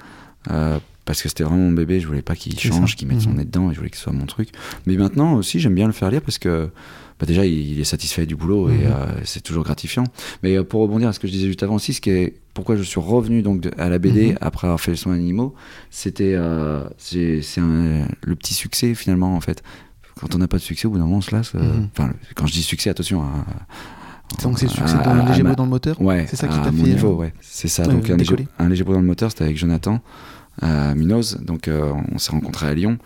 euh, parce que c'était vraiment mon bébé, je voulais pas qu'il change, qu'il mette son Mhm. nez dedans, et je voulais que ce soit mon truc. Mais maintenant aussi, j'aime bien le faire lire parce que bah déjà, il, est satisfait du boulot et Mhm. euh, c'est toujours gratifiant. Mais euh, pour rebondir à ce que je disais juste avant aussi, ce qui est pourquoi je suis revenu donc de- à la BD Mhm. après avoir fait le soin animaux, c'était euh, c'est le petit succès finalement en fait. Quand on n'a pas de succès, au bout d'un moment, on se lasse. euh, Mhm. Enfin, quand je dis succès, attention. hein, Donc, c'est le succès d'un léger à dans le moteur Ouais, C'est ça qui t'a fait, niveau, euh, ouais. C'est ça. donc un léger, un léger dans le moteur, c'était avec Jonathan à Minos. Donc euh, on s'est rencontrés à Lyon.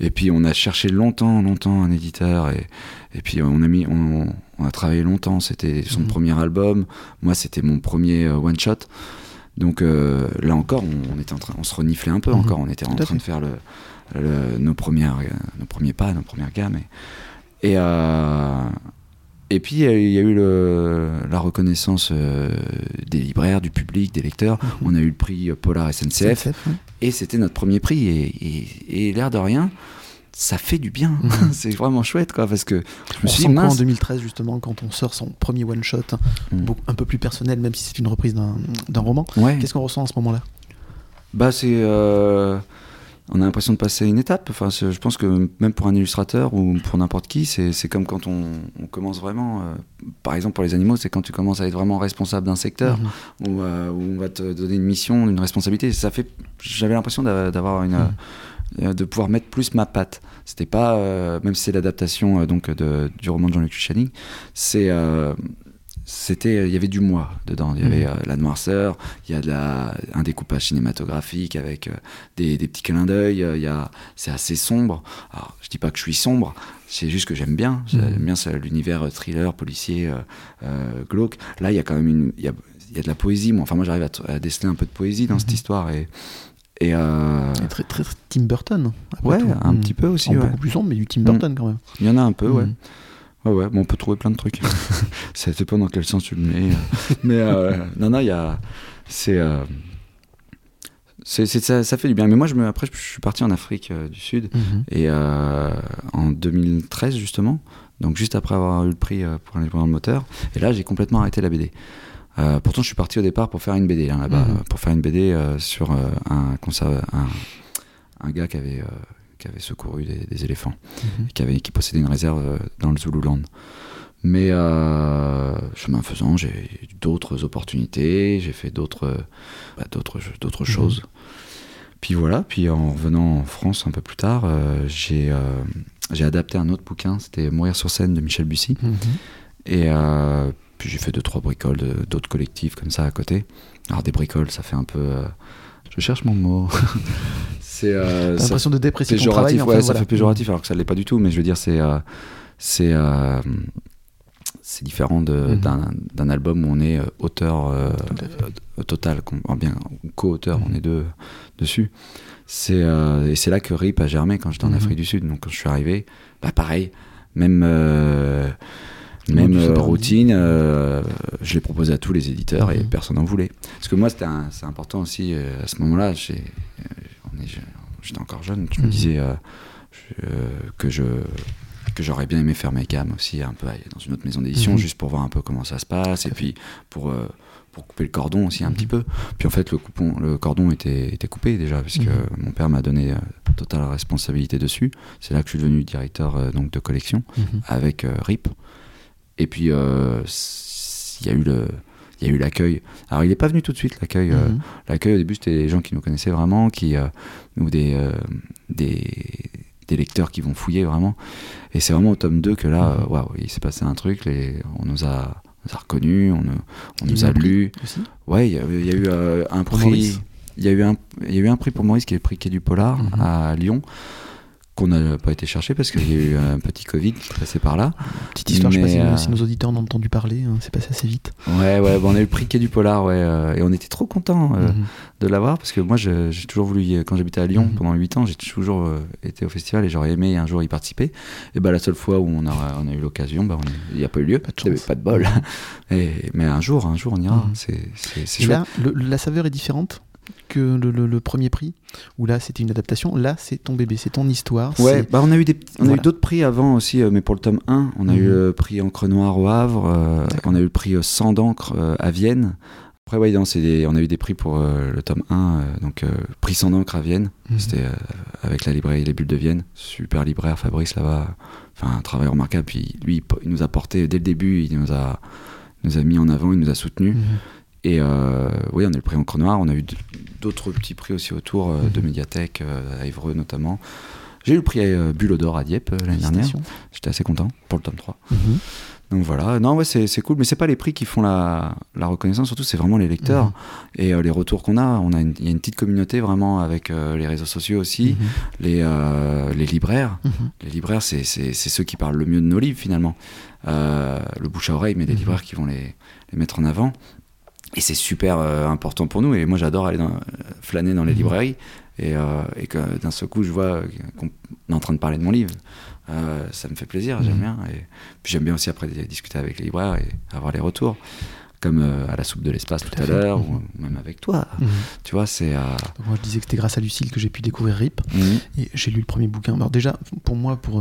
Et puis on a cherché longtemps, longtemps un éditeur. Et, et puis on a mis, on, on a travaillé longtemps. C'était son Mhm. premier album. Moi, c'était mon premier one shot. Donc euh, là encore, on, on était en train, on se reniflait un peu Mhm. encore. On était en train de faire le, le- nos premières, euh, nos premiers pas, nos premières gammes. Et, et, euh, et puis euh, il y a eu le, la reconnaissance euh, des libraires, du public, des lecteurs. Mhm. On a eu le prix Polar SNCF ouais. et c'était notre premier prix. Et, et- et l'air de rien, ça fait du bien. Mhm. c'est vraiment chouette, quoi, parce que je me suis dit, en mince. 2013 justement quand on sort son premier one shot, Mm. beaucoup- un peu plus personnel même si c'est une reprise d'un roman. Ouais. Qu'est-ce qu'on ressent à ce moment-là? Bah c'est, euh, on a l'impression de passer une étape. Enfin, je pense que même pour un illustrateur ou pour n'importe qui, c'est comme quand on, on commence vraiment. euh, par exemple pour les animaux, c'est quand tu commences à être vraiment responsable d'un secteur. Mhm. où, euh, où on va te donner une mission, une responsabilité. Ça fait, j'avais l'impression d'a- d'avoir une, Mhm. euh, de pouvoir mettre plus ma patte. C'était pas, même si c'est l'adaptation donc de, du roman de Jean-Luc Channing, c'est c'était il y avait du moi dedans il y avait Mhm. euh, la noirceur il y a de la, un découpage cinématographique avec euh, des, des petits clins d'œil euh, il y a c'est assez sombre alors je dis pas que je suis sombre c'est juste que j'aime bien j'aime Mhm. bien l'univers euh, thriller policier euh, euh, glauque là il y a quand même une il y a, il y a de la poésie moi enfin moi j'arrive à, à déceler un peu de poésie dans cette Mhm. histoire et Et, euh, Et Très, très, Tim Burton. ouais, tout. un Mm. petit peu aussi. Ouais. beaucoup plus sombre, mais du Tim Burton quand même. Il y en a un peu, ouais. Ouais, ouais, bon, on peut trouver plein de trucs. ça dépend dans quel sens tu le mets. Mais euh, non, non, il y a. C'est. euh, ça, ça fait du bien. Mais moi, je me, après, je suis parti en Afrique euh, du Sud. Mhm. Et en 2013, justement, donc juste après avoir eu le prix pour un indépendant de moteur, et là, j'ai complètement arrêté la BD. Pourtant, je suis parti au départ pour faire une BD hein, là-bas, Mhm. pour faire une BD sur un, un, un gars qui avait, qui avait secouru des, des éléphants, Mhm. qui, avait, qui possédait une réserve euh, dans le Zululand. Mais euh, chemin faisant, j'ai eu d'autres opportunités, j'ai fait d'autres euh, bah, d'autres Mhm. choses. Puis voilà, puis en revenant en France un peu plus tard, euh, j'ai euh, j'ai adapté un autre bouquin, c'était Mourir sur scène de Michel Bussy. Mhm. Et puis j'ai fait deux, trois bricoles d'autres collectifs comme ça à côté. Alors des bricoles, ça fait un peu... je cherche mon mot. c'est... euh, l'impression de travail. péjoratif, ouais, ça voilà. fait péjoratif alors que ça l'est pas du tout, mais je veux dire, c'est euh, c'est euh, c'est différent Mhm. d'un d'un album où on est euh, auteur total, bien co-auteur, on est deux dessus. C'est et c'est là que RIP a germé quand j'étais en Mhm. Afrique du Sud. Donc quand je suis arrivé, bah pareil, même même euh, routine, euh, je l'ai proposé à tous les éditeurs et Mhm. personne n'en voulait. Parce que moi, c'était c'est important aussi euh, à ce moment-là. J'étais encore jeune, je me Mhm. disais je- que je que j'aurais bien aimé faire mes gammes aussi un peu dans une autre maison d'édition Mhm. juste pour voir un peu comment ça se passe et puis pour euh, pour couper le cordon aussi un Mhm. petit peu puis en fait le coupon le cordon était était coupé déjà puisque Mhm. mon père m'a donné euh, totale responsabilité dessus c'est là que je suis devenu directeur euh, donc de collection Mhm. avec RIP. Et puis, euh, il y a eu le. Il y a eu l'accueil. Alors, il n'est pas venu tout de suite, l'accueil. euh, Mhm. l'accueil, au début, c'était des gens qui nous connaissaient vraiment, qui, euh, ou des, euh, des, des lecteurs qui vont fouiller vraiment. Et c'est vraiment au tome 2 que là, Mhm. waouh, il s'est passé un truc. Les, on nous a, on nous a reconnus, on, nous- on a a aussi? Ouais, il y a, il y a eu un prix. Il y, a eu un, il y a eu un prix pour Maurice qui est le prix Quai du Polar Mhm. à Lyon, qu'on n'a pas été chercher parce qu'il y a eu un petit Covid qui passait par là. Petite histoire, je sais pas si, Mais, euh, si nos auditeurs en ont entendu parler, hein, c'est passé assez vite. Ouais, ouais, bon, on a eu le prix Quai du Polar, ouais, euh, et on était trop contents euh, Mhm. de l'avoir parce que moi, j'ai toujours voulu, quand j'habitais à Lyon Mhm. pendant 8 ans, j'ai toujours été au festival et j'aurais aimé un jour y participer. Et bah, la seule fois où on a, on a eu l'occasion, bah, il n'y a pas eu lieu, Pas de pas de bol. Et, mais un jour, un jour, on ira. Mhm. C'est c'est- c'est Et chouette. là, le- la saveur est différente? Que le, le- le premier prix, où là c'était une adaptation. Là, c'est ton bébé, c'est ton histoire. Ouais, bah on a eu des, on a eu d'autres prix avant aussi, euh, mais pour le tome 1, on a Mhm. eu le prix Encre Noire au Havre, euh, on a eu le prix euh, Sang d'encre euh, à Vienne. Après, ouais, non, c'est des- on a eu des prix pour euh, le tome 1, euh, donc euh, prix Sang d'encre à Vienne, Mhm. c'était euh, avec la librairie Les Bulles de Vienne, super libraire Fabrice là-bas, enfin un travail remarquable. Puis lui, il nous a porté dès le début, il nous a, il nous a mis en avant, il nous a soutenus. Mhm. Et euh, oui, on a eu le prix Encre Noire, on a eu d'autres petits prix aussi autour euh, de Mhm. médiathèque, euh, à Évreux notamment. J'ai eu le prix Bulle d'Or à Dieppe l'année dernière. J'étais assez content pour le tome 3. Mhm. Donc voilà, non, ouais, c'est cool, mais c'est pas les prix qui font la, la reconnaissance, surtout c'est vraiment les lecteurs Mhm. et euh, les retours qu'on a. On a une- y a une petite communauté vraiment avec euh, les réseaux sociaux aussi, les, euh, les libraires. Les libraires, c'est ceux qui parlent le mieux de nos livres finalement. Le bouche à oreille, mais Mhm. libraires qui vont les, les mettre en avant. Et c'est super euh, important pour nous. Et moi, j'adore aller dans- euh, flâner dans les Mhm. librairies et, euh, et que d'un seul coup, je vois qu'on est en train de parler de mon livre. Euh, ça me fait plaisir, j'aime Mhm. bien. Et puis j'aime bien aussi après discuter avec les libraires et avoir les retours. Comme euh, à la soupe de l'espace tout, à l'heure, Mhm. ou même avec toi. Mhm. Tu vois, c'est. euh, moi je disais que c'était grâce à Lucille que j'ai pu découvrir RIP mhm. et j'ai lu le premier bouquin. Alors déjà pour moi pour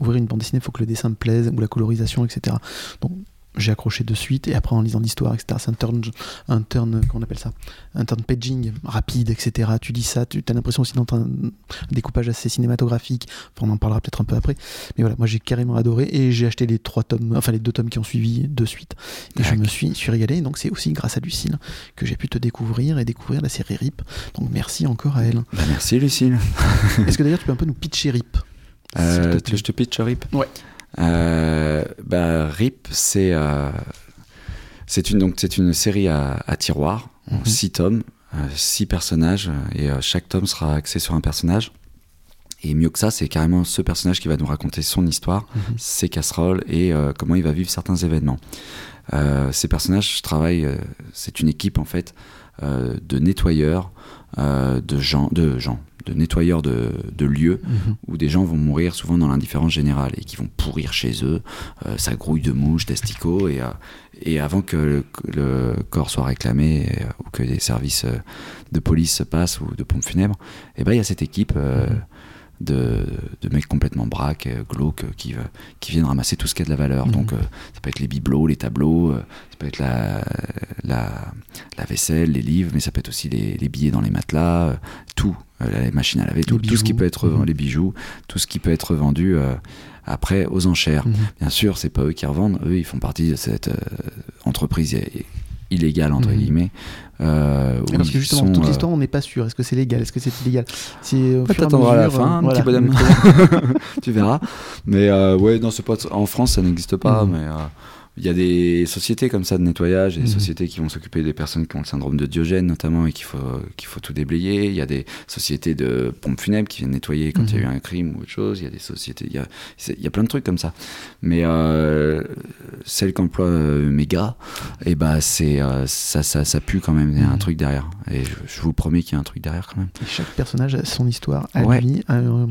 ouvrir une bande dessinée il faut que le dessin me plaise ou la colorisation etc. Donc j'ai accroché de suite et après en lisant l'histoire etc. C'est un turn, un turn qu'on appelle ça, un turn paging rapide etc. Tu lis ça, tu as l'impression aussi d'entendre un découpage assez cinématographique. Enfin on en parlera peut-être un peu après. Mais voilà moi j'ai carrément adoré et j'ai acheté les trois tomes, enfin les deux tomes qui ont suivi de suite et je me suis, suis régalé. Donc c'est aussi grâce à Lucille que j'ai pu te découvrir et découvrir la série RIP. Donc merci encore à elle. Bah, merci, Lucille. Est-ce que d'ailleurs tu peux un peu nous pitcher RIP? Euh, te je te pitch RIP? Ouais. Euh, bah, RIP, c'est euh, une, donc, c'est une série à, à tiroir, en Mhm. six tomes, euh, six personnages, et chaque tome sera axé sur un personnage. Et mieux que ça, c'est carrément ce personnage qui va nous raconter son histoire, Mhm. ses casseroles et euh, comment il va vivre certains événements. Euh, ces personnages travaillent, euh, c'est une équipe en fait. de nettoyeurs, de gens, de gens, de nettoyeurs de, lieux Mhm. où des gens vont mourir souvent dans l'indifférence générale et qui vont pourrir chez eux. Euh, ça grouille de mouches, d'asticots et, euh, et avant que le, corps soit réclamé euh, ou que des services euh, de police se passent ou de pompes funèbres, et ben il y a cette équipe. euh, Mhm. De, de mecs complètement braques, euh, glauques, euh, qui, euh, qui viennent ramasser tout ce qui a de la valeur. Mhm. Donc, euh, ça peut être les bibelots, les tableaux, euh, ça peut être la, la, la vaisselle, les livres, mais ça peut être aussi les, les billets dans les matelas, euh, tout, les machines à laver, tout, tout ce qui peut être Mhm. les bijoux, tout ce qui peut être vendu après aux enchères. Mhm. Bien sûr, c'est pas eux qui revendent, eux ils font partie de cette entreprise i- illégale entre Mhm. guillemets. euh, Parce que justement, sont, toute euh, l'histoire, on n'est pas sûr. Est-ce que c'est légal? Est-ce que c'est illégal? Au Bah, à à la fin, euh, un voilà. petit bonhomme. Exactement. tu verras. Mais euh, ouais, non, c'est pas en France, ça n'existe pas. Mhm. Mais euh, il y a des sociétés comme ça de nettoyage, et des Mhm. sociétés qui vont s'occuper des personnes qui ont le syndrome de Diogène notamment et qu'il faut qu'il faut tout déblayer. Il y a des sociétés de pompes funèbres qui viennent nettoyer quand il y a eu Mhm. un crime ou autre chose. Il y a des sociétés, il y a c'est- il y a plein de trucs comme ça. Mais euh, celle qu'emploie euh, Mega, et bah c'est euh, ça, ça ça pue quand même. Il y a un Mhm. truc derrière. Et je, je vous promets qu'il y a un truc derrière quand même. Et chaque personnage a son histoire à Ouais. lui, a euh,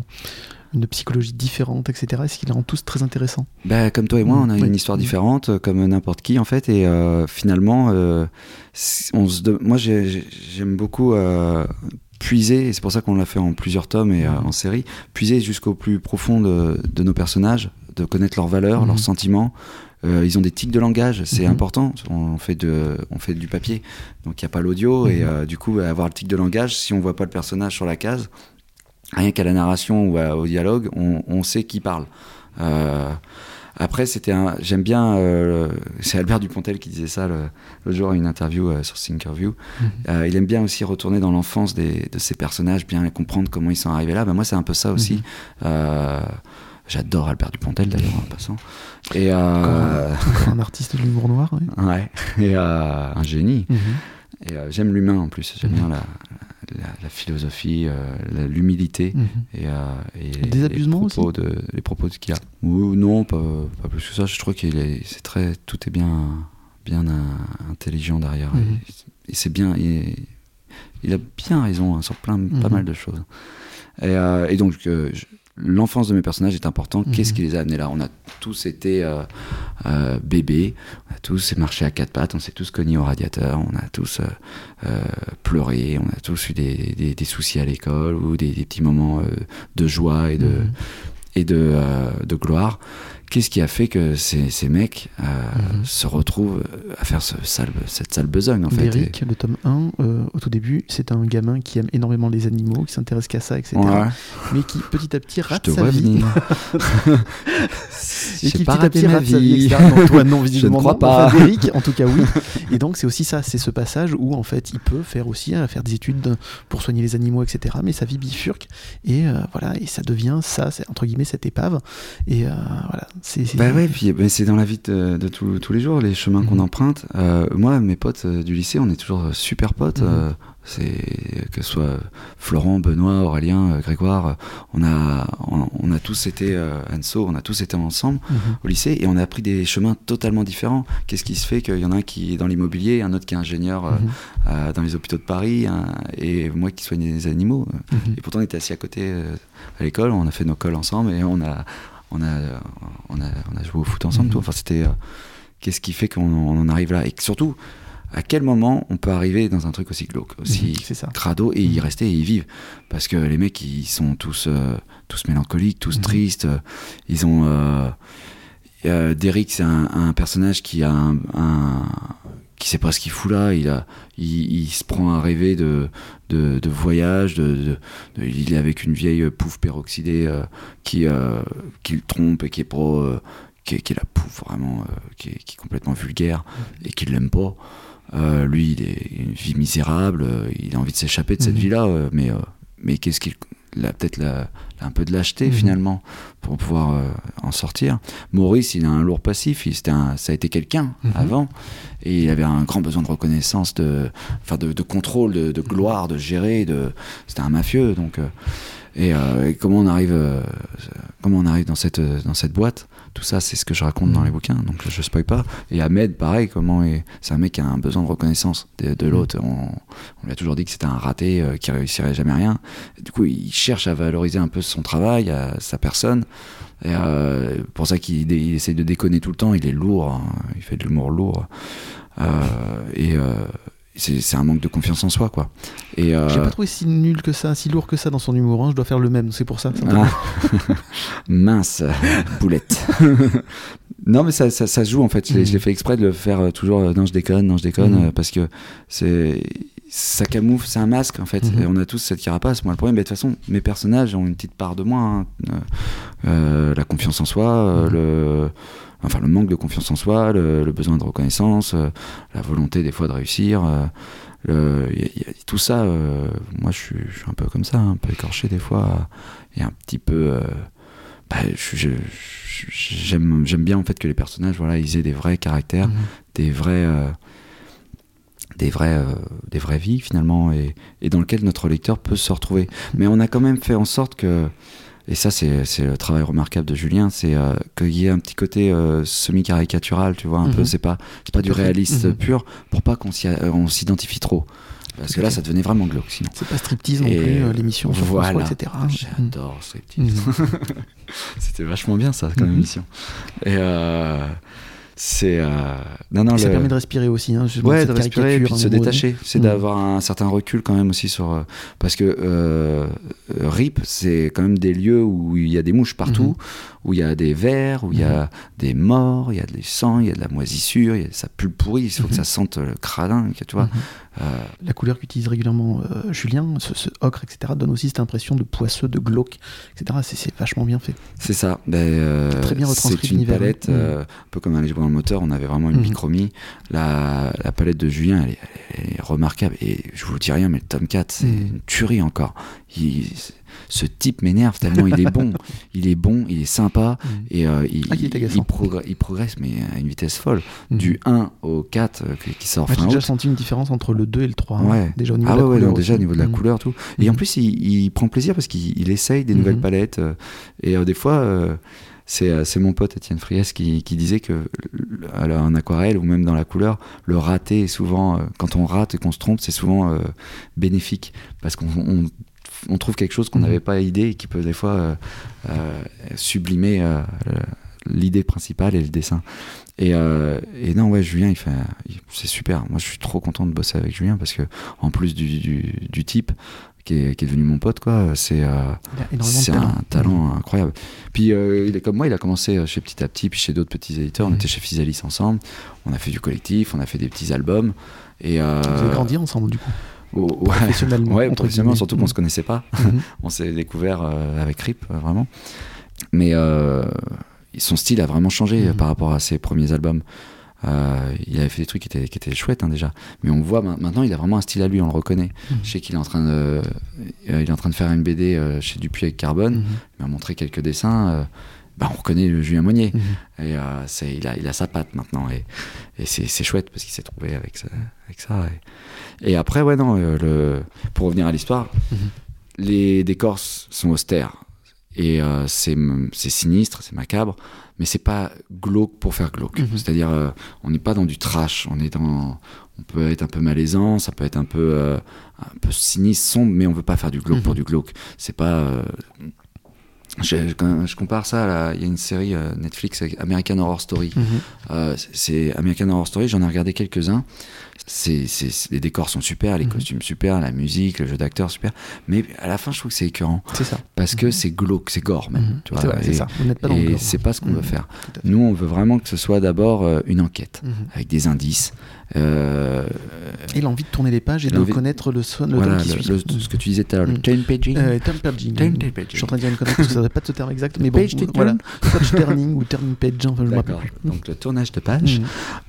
une psychologie différente, etc. Est-ce qu'ils les rend tous très intéressants Bah, comme toi et moi, on a oui. une histoire différente, euh, comme n'importe qui en fait, et euh, finalement, euh, si- on se de- moi j'ai- j'ai- j'aime beaucoup euh, puiser, et c'est pour ça qu'on l'a fait en plusieurs tomes et Mhm. en série, puiser jusqu'au plus profond de, de nos personnages, de connaître leurs valeurs, Mhm. leurs sentiments. Euh, ils ont des tics de langage, c'est Mhm. important. On fait, de, on fait du papier, donc il n'y a pas l'audio, et Mhm. euh, du coup, avoir le tic de langage, si on voit pas le personnage sur la case, rien qu'à la narration ou à- au dialogue, on, on sait qui parle. Euh, après, c'était un. J'aime bien. euh, c'est Albert Dupontel qui disait ça le- l'autre jour à une interview euh, sur Thinkerview. Mhm. Euh, il aime bien aussi retourner dans l'enfance des- de ses personnages, bien comprendre comment ils sont arrivés là. Ben, moi, c'est un peu ça aussi. Mhm. J'adore Albert Dupontel d'ailleurs en passant. Et Encore un artiste de l'humour noir. ouais. ouais, et un génie. Mhm. Et j'aime l'humain en plus. J'aime bien la, la, la philosophie, euh, l'humilité Mhm. et, euh, et Des les propos de les propos qu'il a ou non pas, pas plus que ça je trouve qu'il est c'est très tout est bien bien intelligent derrière Mhm. et, et c'est bien et- il a bien raison hein, sur plein pas Mhm. mal de choses et, euh, et donc euh, je- l'enfance de mes personnages est important qu'est-ce Mhm. qui les a amenés là? On a tous été euh, euh, bébés on a tous marché à quatre pattes on s'est tous cognés au radiateur on a tous euh, euh, pleuré on a tous eu des, des- des soucis à l'école ou des, des petits moments de joie et de, Mhm. et de, euh, de gloire. Qu'est-ce qui a fait que ces, ces mecs euh, Mhm. se retrouvent à faire ce sale, cette sale besogne en fait Derrick, le tome 1, euh, au tout début, c'est un gamin qui aime énormément les animaux, qui s'intéresse qu'à ça, etc. Et- Ouais, Mais qui petit à petit je rate te sa vie. Et qui petit à petit sa vie, vie. etc. Non, toi, non, visiblement. crois non. pas. Enfin, Derrick, en tout cas, oui. Et donc, c'est aussi ça, c'est ce passage où, en fait, il peut faire aussi, euh, faire des études pour soigner les animaux, etc. Mais sa vie bifurque. Et euh, voilà, et ça devient ça, c'est entre guillemets cette épave. Et euh, voilà, Bah ouais, puis bah, c'est dans la vie de, de tous- tous les jours, les chemins qu'on Mhm. emprunte. Euh, moi, mes potes euh, du lycée, on est toujours euh, super potes. Mhm. euh, c'est que ce soit Florent, Benoît, Aurélien, Grégoire, on a on, on a tous été Anso, on a tous été ensemble Mhm. au lycée et on a pris des chemins totalement différents. Qu'est-ce qui se fait qu'il y en a un qui est dans l'immobilier, un autre qui est ingénieur dans les hôpitaux de Paris, un- et moi qui soignais les animaux. Et pourtant, on était assis à côté à l'école, on a fait nos cols ensemble et on a, on a, on a, on a joué au foot ensemble. Mhm. tout. Enfin, c'était. euh, Qu'est-ce qui fait qu'on on en arrive là? Et surtout, à quel moment on peut arriver dans un truc aussi glauque, aussi Mhm, crado et y Mhm. rester et y vivre Parce que les mecs, ils sont tous, euh, tous mélancoliques, tous tristes. euh, Ils ont. Euh, euh, Derrick, c'est un, un personnage qui a un, un- qui sait pas ce qu'il fout là. Il a, il, il se prend à rêver de, de, de voyage. De, il est avec une vieille pouffe peroxydée euh, qui, euh, qui le trompe et qui est pro, euh, qui, est, qui est la pouffe vraiment, qui, est, qui est complètement vulgaire et qui l'aime pas. Lui, il est une vie misérable. il a envie de s'échapper de cette Mhm. vie-là, euh, mais mais qu'est-ce qu'il peut-être un peu de lâcheté Mhm. finalement pour pouvoir euh, en sortir. Maurice, il a un lourd passif, il, un- ça a été quelqu'un Mhm. avant, et il avait un grand besoin de reconnaissance, de, enfin de, de contrôle, de, de gloire, de gérer, de, c'était un mafieux, donc. euh, Et, euh, et comment on arrive, comment on arrive dans cette dans cette boîte? Tout ça, c'est ce que je raconte dans les bouquins, donc je spoil pas. Et Ahmed, pareil, comment est... c'est un mec qui a un besoin de reconnaissance de, de l'autre. On, on lui a toujours dit que c'était un raté, euh, qui réussirait jamais rien. Et du coup, il cherche à valoriser un peu son travail, à sa personne. Et euh, pour ça qu'il il essaye de déconner tout le temps. Il est lourd, hein. il fait de l'humour lourd. Euh, et euh, c'est un manque de confiance en soi, quoi. Et euh, J'ai pas trouvé si nul que ça, si lourd que ça dans son humour. hein. Je dois faire le même, c'est pour ça. Ah. Mince, boulette. non, mais ça, ça, ça se joue en fait. Je l'ai- l'ai fait exprès de le faire euh, toujours. euh, non, je déconne, non, je déconne, euh, parce que c'est ça camoufle, c'est un masque en fait. Mhm. Et on a tous cette carapace. Moi, le problème, bah, de toute façon, mes personnages ont une petite part de moi. hein. Euh, euh, la confiance en soi, euh, Mhm. le enfin le manque de confiance en soi, le, le besoin de reconnaissance, euh, la volonté des fois de réussir. euh, le- y a- y a- tout ça, euh, moi je suis, je suis un peu comme ça, un peu écorché des fois, et un petit peu. bah, j'aime bien en fait que les personnages, voilà, ils aient des vrais caractères, Mhm. des vrais. euh, des vrais, euh, des vraies vies finalement et, et dans lequel notre lecteur peut se retrouver. Mais on a quand même fait en sorte que, et ça c'est c'est le travail remarquable de Julien, c'est euh, qu'il y ait un petit côté euh, semi-caricatural, tu vois, un Mhm. peu, c'est pas, c'est pas du réaliste Mhm. pur pour pas qu'on s'y- euh, on s'identifie trop. Parce que là ça devenait vraiment glauque sinon. C'est pas striptease non plus, euh, l'émission sur voilà. France 3, etc. J'adore Striptease. Mhm. C'était vachement bien ça comme Mhm. émission. Et c'est. euh, Non, non, Et Ça le- permet de respirer aussi, hein, Ouais, de respirer et puis de caricature, se détacher. C'est Mhm. d'avoir un certain recul quand même aussi sur. euh, Parce que euh, RIP, c'est quand même des lieux où il y a des mouches partout, où il y a des vers, où il y a des morts, il y a des sangs, il y a de la moisissure, il y a, ça pue le pourri, il faut Mhm. que ça sente le cradin, tu vois. Euh, La couleur qu'utilise régulièrement euh, Julien, ce, ce ocre, etc., donne aussi cette impression de poisseux, de glauque, etc. C'est- vachement bien fait. C'est ça. Ben, euh, Très bien retranscrit c'est une l'univers. palette, euh, un peu comme un livre dans le moteur, on avait vraiment une bichromie. La, la palette de Julien, elle est, elle est remarquable. Et je vous dis rien, mais le tome 4, c'est Mhm. une tuerie encore. Il- ce type m'énerve tellement il est bon. Il est bon, il est sympa. Mhm. Et euh, il, Ah, il progresse, mais à une vitesse folle. Mhm. Du 1 au 4 euh, qui- sort fin J'ai déjà senti une différence entre le 2 et le 3. hein. Déjà au niveau Ah de la ouais, ouais, couleur. non, déjà au aussi. niveau de la couleur, tout. Et en plus, il, prend plaisir parce qu'il il essaye des nouvelles Mhm. palettes. euh, et euh, des fois, c'est mon pote Étienne Friès qui, qui disait que en aquarelle ou même dans la couleur, le raté est souvent, quand on rate et qu'on se trompe, c'est souvent euh, bénéfique parce qu'on on, trouve quelque chose qu'on Mhm. n'avait pas idée et qui peut des fois euh, euh, sublimer euh, l'idée principale et le dessin. Et, euh, et non, ouais, Julien, il fait, c'est super. Moi, je suis trop content de bosser avec Julien parce que, en plus du, du, du type qui est, qui est devenu mon pote, quoi, c'est euh, c'est talent. un talent incroyable. Puis, euh, il est comme moi, il a commencé chez Petit à Petit, puis chez d'autres petits éditeurs. On Mhm. était chez Physalis ensemble. On a fait du collectif, on a fait des petits albums. Et, Vous avez grandi ensemble, du coup, oh, ouais, professionnellement. ouais, professionnellement, surtout qu'on se connaissait pas. Mhm. On s'est découvert euh, avec Rip, euh, vraiment. Mais euh, son style a vraiment changé Mhm. euh, par rapport à ses premiers albums. Euh, il avait fait des trucs qui étaient, qui étaient chouettes hein, déjà. Mais on voit ma- maintenant, il a vraiment un style à lui, on le reconnaît. Mhm. Je sais qu'il est en train de, euh, il est en train de faire une BD euh, chez Dupuis avec Carbone. Il m'a montré quelques dessins. Bah, on reconnaît le Julien Monnier. Mhm. Et euh, c'est, il, a, il a sa patte maintenant. Et, et c'est, c'est chouette parce qu'il s'est trouvé avec ça. Avec ça et, et après, ouais, non, euh, le, pour revenir à l'histoire, Mhm. les décors sont austères. Et euh, c'est, c'est sinistre, c'est macabre, mais c'est pas glauque pour faire glauque. Mhm. C'est-à-dire, euh, on n'est pas dans du trash, on est dans. On peut être un peu malaisant, ça peut être un peu, euh, un peu sinistre, sombre, mais on veut pas faire du glauque pour du glauque. C'est pas. euh, je, quand je compare ça, à la- il y a une série euh, Netflix American Horror Story. Mhm. Euh, c'est- American Horror Story, j'en ai regardé quelques-uns. Les décors sont super, les Mhm. costumes super, la musique, le jeu d'acteur super. Mais à la fin, je trouve que c'est écœurant C'est ça. parce que Mhm. c'est glauque, c'est gore même. Tu C'est vois, vrai, c'est et- ça. Pas dans le et c'est pas ce qu'on veut faire. Nous, on veut vraiment que ce soit d'abord euh, une enquête avec des indices. Euh, Et l'envie de tourner les pages et de connaître le, son, le voilà, le- suit. le- ce que tu disais tout à l'heure, le Mhm. time paging. Euh, time paging. Time Je paging. suis en train de dire une connerie parce que ça n'a pas de ce terme exact, mais bon, Page turn. voilà. Page turning ou turning page, enfin, je. Donc le tournage de page. Mhm.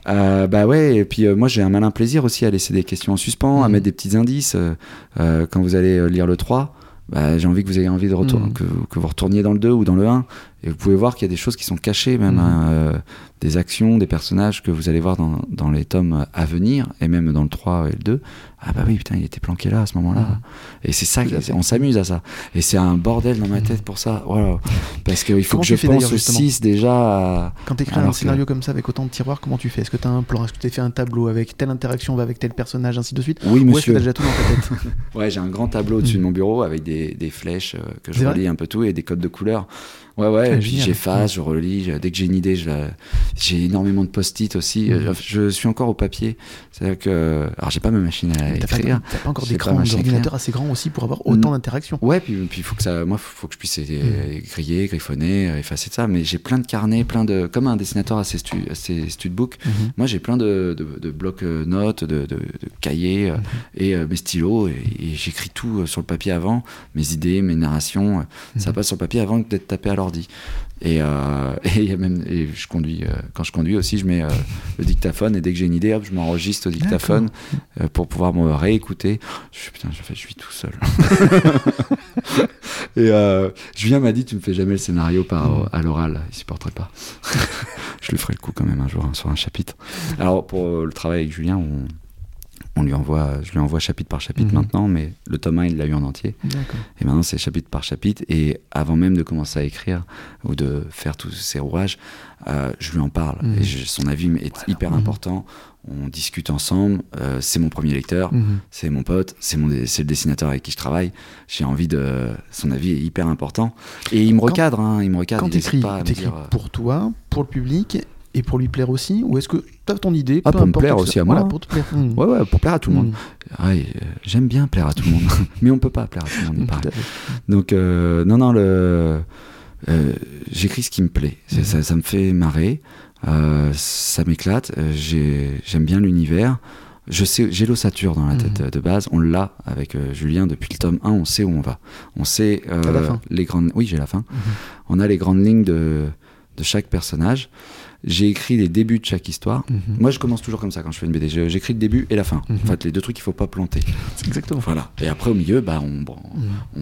Euh, bah ouais, et puis euh, moi j'ai un malin plaisir aussi à laisser des questions en suspens, à Mhm. mettre des petits indices. euh, euh, quand vous allez lire le 3, bah, j'ai envie que vous ayez envie de retourner, que, vous- que vous retourniez dans le 2 ou dans le 1. Et vous pouvez voir qu'il y a des choses qui sont cachées, même hein, euh, des actions, des personnages que vous allez voir dans, dans les tomes à venir, et même dans le 3 et le 2. Ah bah oui, putain, il était planqué là à ce moment-là. Mhm. Et c'est ça, on s'amuse à ça. Et c'est un bordel dans ma tête pour ça. Voilà. Parce qu'il faut Comment que je pense justement aussi déjà à... Quand tu écris un que- scénario comme ça avec autant de tiroirs, comment tu fais? Est-ce que tu as un plan? Est-ce que tu as fait un tableau avec telle interaction va avec tel personnage, ainsi de suite? Oui, Ou est-ce que tu monsieur. as déjà tout dans ta tête? Ouais, j'ai un grand tableau au-dessus Mhm. de mon bureau avec des, des flèches euh, que je relis un peu tout et des codes de couleurs. Ouais, ouais, Ah, j'efface, je relis. Dès que j'ai une idée, je la- j'ai énormément de post-it aussi. Mhm. Euh, Je suis encore au papier. C'est-à-dire que. Alors, j'ai pas ma machine à écrire. t'as pas encore d'écran d'ordinateur assez grand aussi pour avoir autant Mm. d'interactions. Ouais, puis puis il faut que ça, moi, faut, faut que je puisse euh, griller, griffonner, euh, effacer ça. Mais j'ai plein de carnets, plein de, comme un dessinateur à ses, stu, à ses studbooks. Mhm. Moi, j'ai plein de, de, de blocs euh, notes, de, de, de cahiers Mhm. et mes stylos. Et, et j'écris tout sur le papier avant, mes idées, mes narrations. Ça Mhm. passe sur le papier avant d'être tapé à l'ordi. Et, euh, et, il y a même, et je conduis, euh, quand je conduis aussi, je mets euh, le dictaphone et dès que j'ai une idée, hop, je m'enregistre au dictaphone euh, pour pouvoir me réécouter. Je suis putain, je fais, je suis tout seul. et euh, Julien m'a dit, tu me fais jamais le scénario par Mhm. à l'oral, il supporterait pas. je lui ferai le coup quand même un jour hein, sur un chapitre. Alors pour euh, le travail avec Julien, on, on lui envoie, je lui envoie chapitre par chapitre Mhm. maintenant, mais le tome 1, il l'a eu en entier. Et maintenant, c'est chapitre par chapitre. Et avant même de commencer à écrire ou de faire tous ces rouages, euh, je lui en parle. Mhm. Et je- son avis est hyper Mhm. important. On discute ensemble. Euh, c'est mon premier lecteur. C'est mon pote. C'est mon, dé- c'est le dessinateur avec qui je travaille. J'ai envie de. Son avis est hyper important. Et il me Quand- recadre. Hein, il me recadre. Quand il écris, pas à me dire, euh, pour toi, pour le public et pour lui plaire aussi Ou est-ce que tu as ton idée Ah, pour me plaire aussi à moi, Voilà, pour te plaire. Mhm. Ouais, ouais, pour plaire à tout le monde. Mhm. Ouais, euh, J'aime bien plaire à tout le monde. Mais on peut pas plaire à tout le monde. fait. Donc, euh, non, non, le, euh, j'écris ce qui me plaît. Ça, ça me fait marrer, euh, ça m'éclate. j'ai- J'aime bien l'univers. Je sais, j'ai l'ossature dans la tête de base. On l'a avec euh, Julien depuis le tome 1. On sait où on va. On sait la fin les grandes. Oui, j'ai la fin. On a les grandes lignes de, de chaque personnage. J'ai écrit les débuts de chaque histoire. Mhm. Moi, je commence toujours comme ça quand je fais une BD. J'écris le début et la fin. Mhm. En fait, les deux trucs qu'il faut pas planter. Exactement. Voilà. Et après, au milieu, bah, on, bon, on,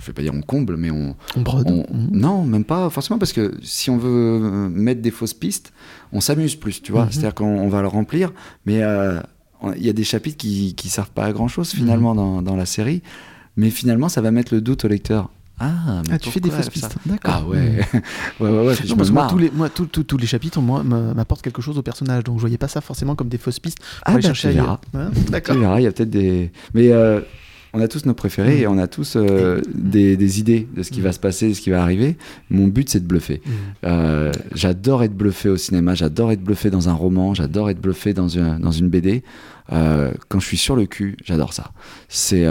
je vais pas dire on comble, mais on, On brode. on- Mhm. Non, même pas forcément, parce que si on veut mettre des fausses pistes, on s'amuse plus, tu vois. C'est-à-dire qu'on on va le remplir, mais euh, il y a des chapitres qui, qui servent pas à grand-chose finalement Mhm. dans, dans la série, mais finalement ça va mettre le doute au lecteur. Ah, mais Ah, tu fais des fausses pistes. D'accord. Ah ouais, ouais, ouais, ouais. je Non, parce que moi, tous les, moi, tous- tous- tous les chapitres m'apportent quelque chose au personnage, donc je voyais pas ça forcément comme des fausses pistes Ah, bah, chercher tu verras. Hein? Tu D'accord. verras, il y a peut-être des. Mais euh, on a tous nos préférés et on a tous euh, des, des idées de ce qui va se passer, de ce qui va arriver. Mon but, c'est de bluffer. Mhm. Euh, j'adore être bluffé au cinéma, j'adore être bluffé dans un roman, j'adore être bluffé dans une, dans une BD. Quand je suis sur le cul, j'adore ça. C'est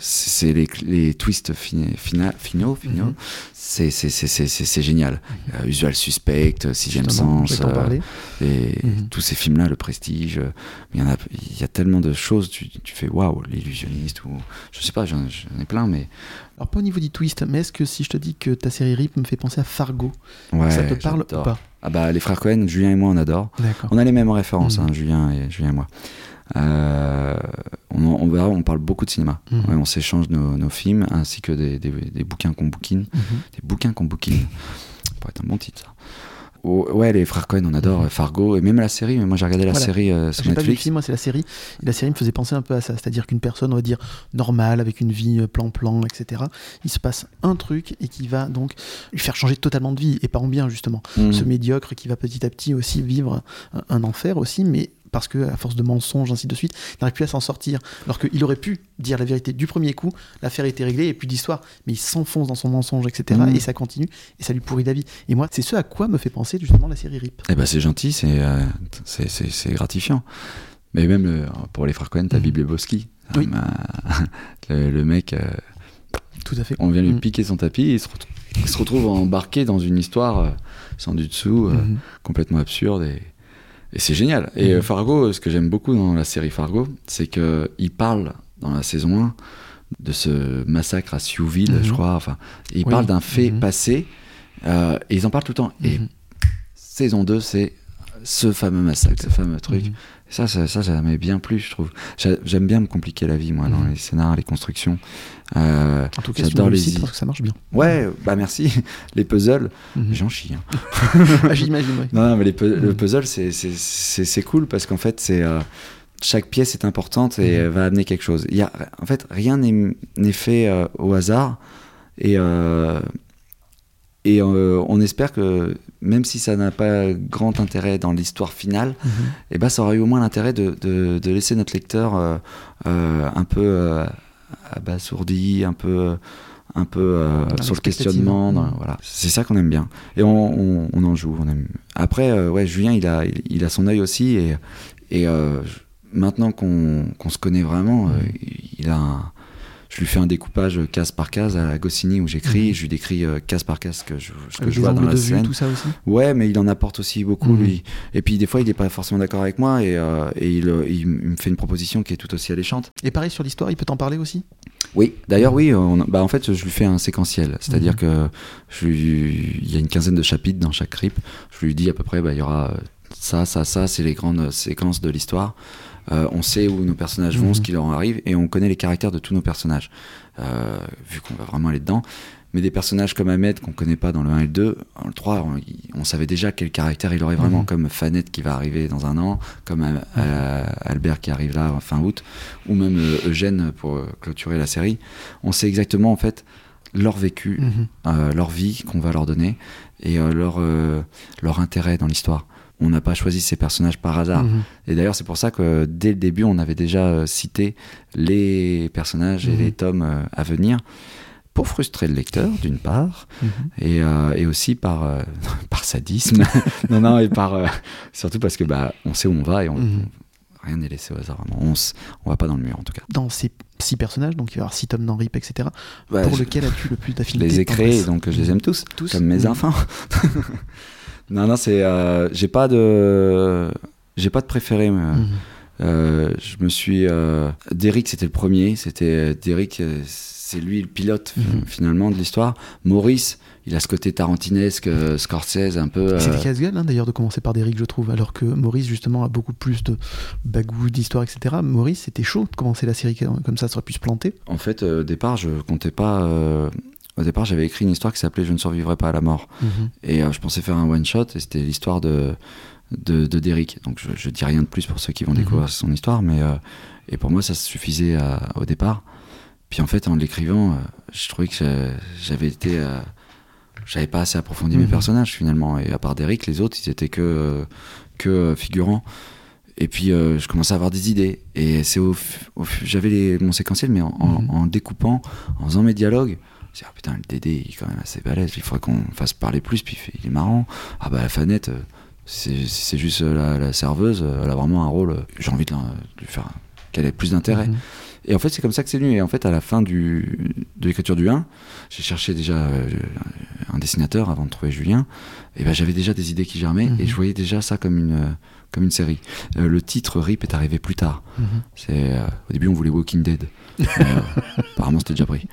c'est les, les twists fina- finaux, finaux. Mhm. C'est génial. Euh, Usual Suspect, Sixième Justement, je Sens, euh, et Mhm. tous ces films-là, Le Prestige, euh, il y, a, il y a tellement de choses, tu, tu fais waouh, l'illusionniste, ou je sais pas, j'en ai plein, mais Alors, pas au niveau du twist, mais est-ce que si je te dis que ta série RIP me fait penser à Fargo, ouais. ça te parle ou pas? Ah bah, les frères Cohen, Julien et moi, on adore. On a les mêmes références, Mhm. hein, Julien, et, Julien et moi. Euh, on, on, verra, on parle beaucoup de cinéma. Mhm. Ouais, on s'échange nos, nos films ainsi que des, des, des bouquins qu'on bouquine. Mhm. Des bouquins qu'on bouquine. Ça pourrait être un bon titre, ça. Oh, ouais, les frères Cohen, on adore Mhm. Fargo, et même la série. Moi, j'ai regardé la Voilà. série euh, sur J'ai pas vu le Netflix. film, moi c'est la série. Et la série me faisait penser un peu à ça, c'est-à-dire qu'une personne, on va dire, normale, avec une vie euh, plan-plan, etc., il se passe un truc et qui va donc lui faire changer totalement de vie, et pas en bien justement. Ce médiocre qui va petit à petit aussi vivre un, un enfer aussi, mais parce que à force de mensonges, ainsi de suite, il n'arrive plus à s'en sortir. Alors qu'il aurait pu dire la vérité du premier coup, l'affaire était réglée et plus d'histoire, mais il s'enfonce dans son mensonge, etc., Mhm. et ça continue, et ça lui pourrit la vie. Et moi, c'est ce à quoi me fait penser justement la série RIP. Eh ben c'est gentil, c'est euh, c'est- gratifiant. Mais même euh, pour les frères Cohen, t'as Mhm. Bibleboski. Oui. le, le mec, euh, Tout à fait. on vient lui Mhm. piquer son tapis, et il se, retrouve, il se retrouve embarqué dans une histoire euh, sans du dessous, Mhm. complètement absurde et, et c'est génial. Et Mhm. euh, Fargo, ce que j'aime beaucoup dans la série Fargo, c'est que il parle dans la saison 1 de ce massacre à Siouville, Mhm. je crois. Enfin, il Oui. parle d'un fait Mhm. passé euh, et ils en parlent tout le temps. Et Mhm. saison 2, c'est ce fameux massacre, ce fameux truc. Mhm. Ça, ça, ça, ça m'est bien plus, je trouve. J'a- J'aime bien me compliquer la vie, moi, dans Mhm. les scénars, les constructions. Euh, En tout cas, J'adore les parce que ça marche bien. ouais, bah merci. Les puzzles, Mhm. j'en chie. hein. Ah, J'imagine, oui. Non, non, mais les pu- le puzzle, c'est- cool parce qu'en fait, c'est euh, chaque pièce est importante et euh, va amener quelque chose. Il y a, en fait, rien n'est fait euh, au hasard et et euh, on espère que même si ça n'a pas grand intérêt dans l'histoire finale, Mhm. et ben ça aura eu au moins l'intérêt de, de- de laisser notre lecteur euh, euh, un peu abasourdi, un peu un peu Dans sur le questionnement. dans- Mhm. voilà, c'est ça qu'on aime bien. Et on, on- on en joue. On aime. Après, ouais, Julien, il a il, il a son œil aussi et maintenant qu'on se connaît vraiment, euh, il a un- je lui fais un découpage case par case à Goscinny où j'écris, Mhm. je lui décris euh, case par case ce que je, ce que Avec je les vois dans la de vue, scène. tout ça aussi? Ouais, mais il en apporte aussi beaucoup, Mhm. lui. Et puis, des fois, il n'est pas forcément d'accord avec moi et, euh, et il, euh, il me fait une proposition qui est tout aussi alléchante. Et pareil sur l'histoire, il peut t'en parler aussi? Oui, d'ailleurs, oui, on- bah, en fait, je lui fais un séquentiel. C'est-à-dire Mhm. que je lui- il y a une quinzaine de chapitres dans chaque trip. Je lui dis à peu près, bah, il y aura euh, ça, ça, ça, c'est les grandes séquences de l'histoire. Euh, on sait où nos personnages vont, Mhm. ce qui leur arrive, et on connaît les caractères de tous nos personnages, euh, vu qu'on va vraiment aller dedans. Mais des personnages comme Ahmed, qu'on connaît pas dans le 1 et le 2, dans le 3, on, on savait déjà quel caractère il aurait vraiment, Mhm. comme Fanette qui va arriver dans un an, comme euh, Albert qui arrive là fin août, ou même euh, Eugène pour euh, clôturer la série. On sait exactement en fait leur vécu, Mhm. euh, leur vie qu'on va leur donner et leur, leur intérêt dans l'histoire. On n'a pas choisi ces personnages par hasard. Mhm. Et d'ailleurs, c'est pour ça que dès le début, on avait déjà euh, cité les personnages et Mhm. les tomes euh, à venir pour frustrer le lecteur, d'une part, Mhm. et, euh, et aussi par, euh, par sadisme. non, non, et par, euh, surtout parce que bah, on sait où on va et on, rien n'est laissé au hasard. On, on va pas dans le mur, en tout cas. Dans ces six personnages, donc il va y avoir six tomes RIP, etc. Bah, pour je- lequel as-tu le plus je d'affinité les ai créés, donc je les aime tous. Tous comme mes enfants. Non, non, c'est. euh, j'ai pas de. J'ai pas de préféré. mais, Mhm. euh, je me suis. Euh, Derrick, c'était le premier. C'était Derrick, euh, c'est lui le pilote Mhm. finalement de l'histoire. Maurice, il a ce côté tarantinesque, euh, Scorsese, un peu. euh, C'était casse-gueule hein, d'ailleurs de commencer par Derrick, je trouve, alors que Maurice justement a beaucoup plus de bagou, d'histoire, etc. Maurice, c'était chaud de commencer la série comme ça, ça aurait pu se planter. En fait, euh, au départ, je comptais pas. Euh, Au départ, j'avais écrit une histoire qui s'appelait Je ne survivrai pas à la mort. Mhm. Et euh, je pensais faire un one shot et c'était l'histoire de, de, de Derrick. Donc je, je dis rien de plus pour ceux qui vont Mhm. découvrir son histoire, mais euh, et pour moi ça suffisait à- au départ. Puis en fait en l'écrivant, euh, je trouvais que j'avais été, euh, j'avais pas assez approfondi mes Mhm. personnages finalement. Et à part Derrick, les autres ils étaient que euh, que euh, figurants. Et puis euh, je commençais à avoir des idées. Et c'est j'avais mon séquentiel, mais en, en- en découpant, en faisant mes dialogues. Dit, ah putain, le Dédé, il est quand même assez balèze. Il faudrait qu'on fasse parler plus. Puis il est marrant. Ah bah la Fanette, euh, c'est juste la, la serveuse. euh, Elle a vraiment un rôle. euh, J'ai envie de, la- de lui faire qu'elle ait plus d'intérêt. Mhm. Et en fait, c'est comme ça que c'est venu. Et en fait, à la fin du, de l'écriture du 1, j'ai cherché déjà euh, un dessinateur avant de trouver Julien. Et ben, j'avais déjà des idées qui germaient Mhm. et je voyais déjà ça comme une, comme une série. Euh, le titre RIP est arrivé plus tard. Mhm. C'est, euh, au début, on voulait Walking Dead. Mais, euh, apparemment, c'était déjà pris.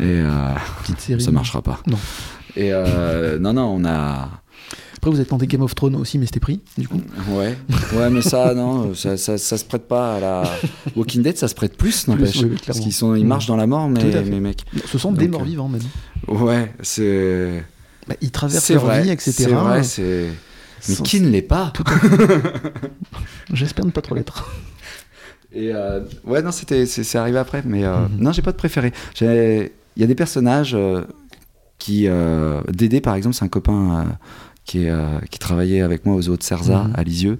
Et Petite série. ça marchera pas. Non. Et non, non, on a. Après, vous êtes tenté Game of Thrones aussi, mais c'était pris, du coup. Ouais, ouais, mais ça, non, ça, ça, ça se prête pas à la. Walking Dead, ça se prête plus, n'empêche. oui, Parce qu'ils sont, ils marchent dans la mort, mais, fait. mais mec. Ce sont des morts vivants, même. Ouais, c'est. Bah, ils traversent leur vrai, vie, etc. c'est vrai, c'est. Mais qui ne l'est pas J'espère ne pas trop l'être. Et euh, ouais, non, c'était, c'est, arrivé après, mais euh, Mhm. non, j'ai pas de préféré. Il y a des personnages euh, qui. Dédé, par exemple, c'est un copain qui, est, qui travaillait avec moi aux eaux de Cerza, Mhm. à Lisieux,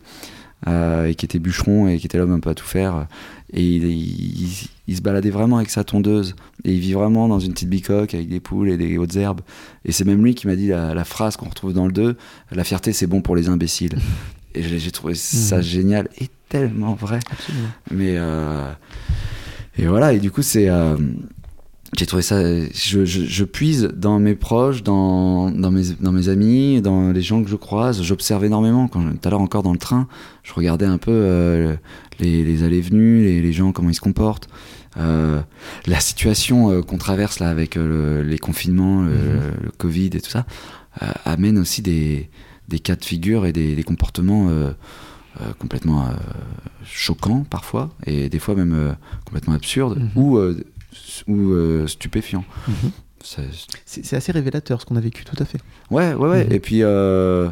et qui était bûcheron et qui était l'homme un peu à tout faire. Et il, il- il se baladait vraiment avec sa tondeuse. Et il vit vraiment dans une petite bicoque avec des poules et des hautes herbes. Et c'est même lui qui m'a dit la, la phrase qu'on retrouve dans le 2 La fierté, c'est bon pour les imbéciles. Et j'ai, trouvé ça Mhm. génial et tellement vrai. Absolument. Mais euh, et voilà, et du coup, c'est. euh, j'ai trouvé ça. Je, je, je puise dans mes proches, dans, dans, mes, dans mes amis, dans les gens que je croise. J'observe énormément. Quand tout à l'heure, encore dans le train, je regardais un peu euh, les, les allées-venues, les, les gens, comment ils se comportent. Euh, la situation euh, qu'on traverse là avec euh, le- les confinements, le, Mhm. le Covid et tout ça, amène aussi des, des cas de figure et des, des comportements complètement choquants parfois, et des fois même complètement absurdes Mhm. ou, ou stupéfiants. Mhm. C'est assez révélateur ce qu'on a vécu, tout à fait. Ouais, ouais, ouais. Et puis, euh,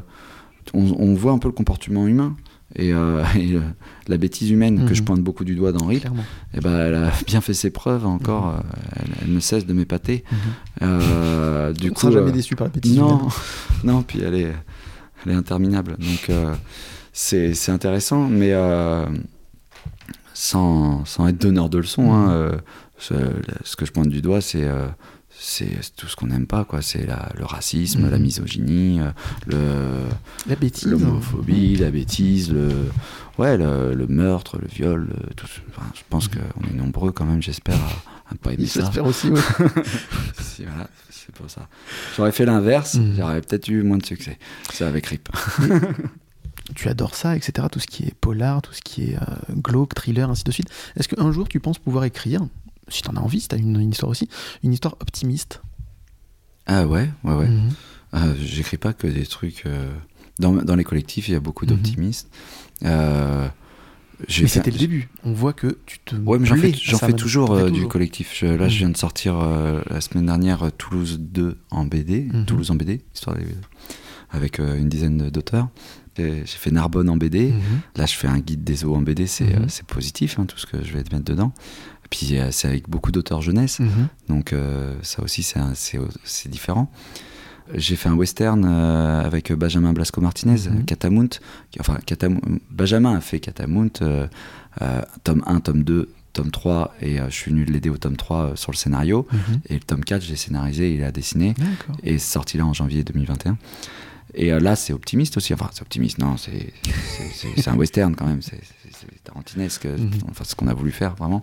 on, on voit un peu le comportement humain. Et, euh, et le- la bêtise humaine que Mhm. je pointe beaucoup du doigt dans Rip, Clairement. eh ben, elle a bien fait ses preuves encore. Mhm. euh, elle, elle ne cesse de m'épater. Mhm. Euh, du on coup, sera jamais euh, déçu par la bêtise. non, humaine. non, puis elle est, elle est interminable. Donc euh, c'est intéressant, mais euh, sans, sans être donneur de leçons, hein, Mhm. euh, ce, ce que je pointe du doigt, c'est euh, c'est tout ce qu'on n'aime pas, quoi. C'est le racisme, Mhm. la misogynie, euh, le La bêtise. l'homophobie, la bêtise, le ouais, le, le meurtre, le viol, le- tout. enfin, je pense Mhm. qu'on est nombreux quand même, j'espère, à, à pas aimer ça. J'espère aussi, oui. Si, voilà, c'est pour ça. J'aurais fait l'inverse, Mhm. j'aurais peut-être eu moins de succès. C'est avec Rip. tu adores ça, etc. Tout ce qui est polar, tout ce qui est euh, glauque, thriller, ainsi de suite. Est-ce qu'un jour tu penses pouvoir écrire, si t'en as envie, si t'as une, une histoire aussi, une histoire optimiste Ah ouais, ouais, ouais. Mhm. Euh, J'écris pas que des trucs. euh, Dans, dans les collectifs, il y a beaucoup Mhm. d'optimistes. Euh, Mais c'était le début. On voit que tu te. Ouais, mais j'en fais, maintenant. toujours euh, du collectif. Je- là, Mhm. je viens de sortir euh, la semaine dernière euh, Toulouse 2 en BD. Mhm. Toulouse en BD, histoire des- avec euh, une dizaine d'auteurs. J'ai fait Narbonne en BD. Mhm. Là, je fais un guide des eaux en BD. C'est Mhm. euh, c'est positif, hein, tout ce que je vais te mettre dedans. Puis, euh, c'est avec beaucoup d'auteurs jeunesse. Mhm. Donc euh, ça aussi, c'est différent. J'ai fait un western euh, avec Benjamin Blasco Martinez, Mhm. Catamount. Enfin, Catam- Benjamin a fait Catamount, tome 1, tome 2, tome 3, et euh, je suis venu l'aider au tome 3 euh, sur le scénario. Mhm. Et le tome 4, j'ai scénarisé, il a dessiné, et c'est sorti là en janvier 2021. Et euh, là, c'est optimiste aussi. Enfin, c'est optimiste, non, c'est un western quand même, c'est tarantinesque, Mhm. enfin, ce qu'on a voulu faire vraiment.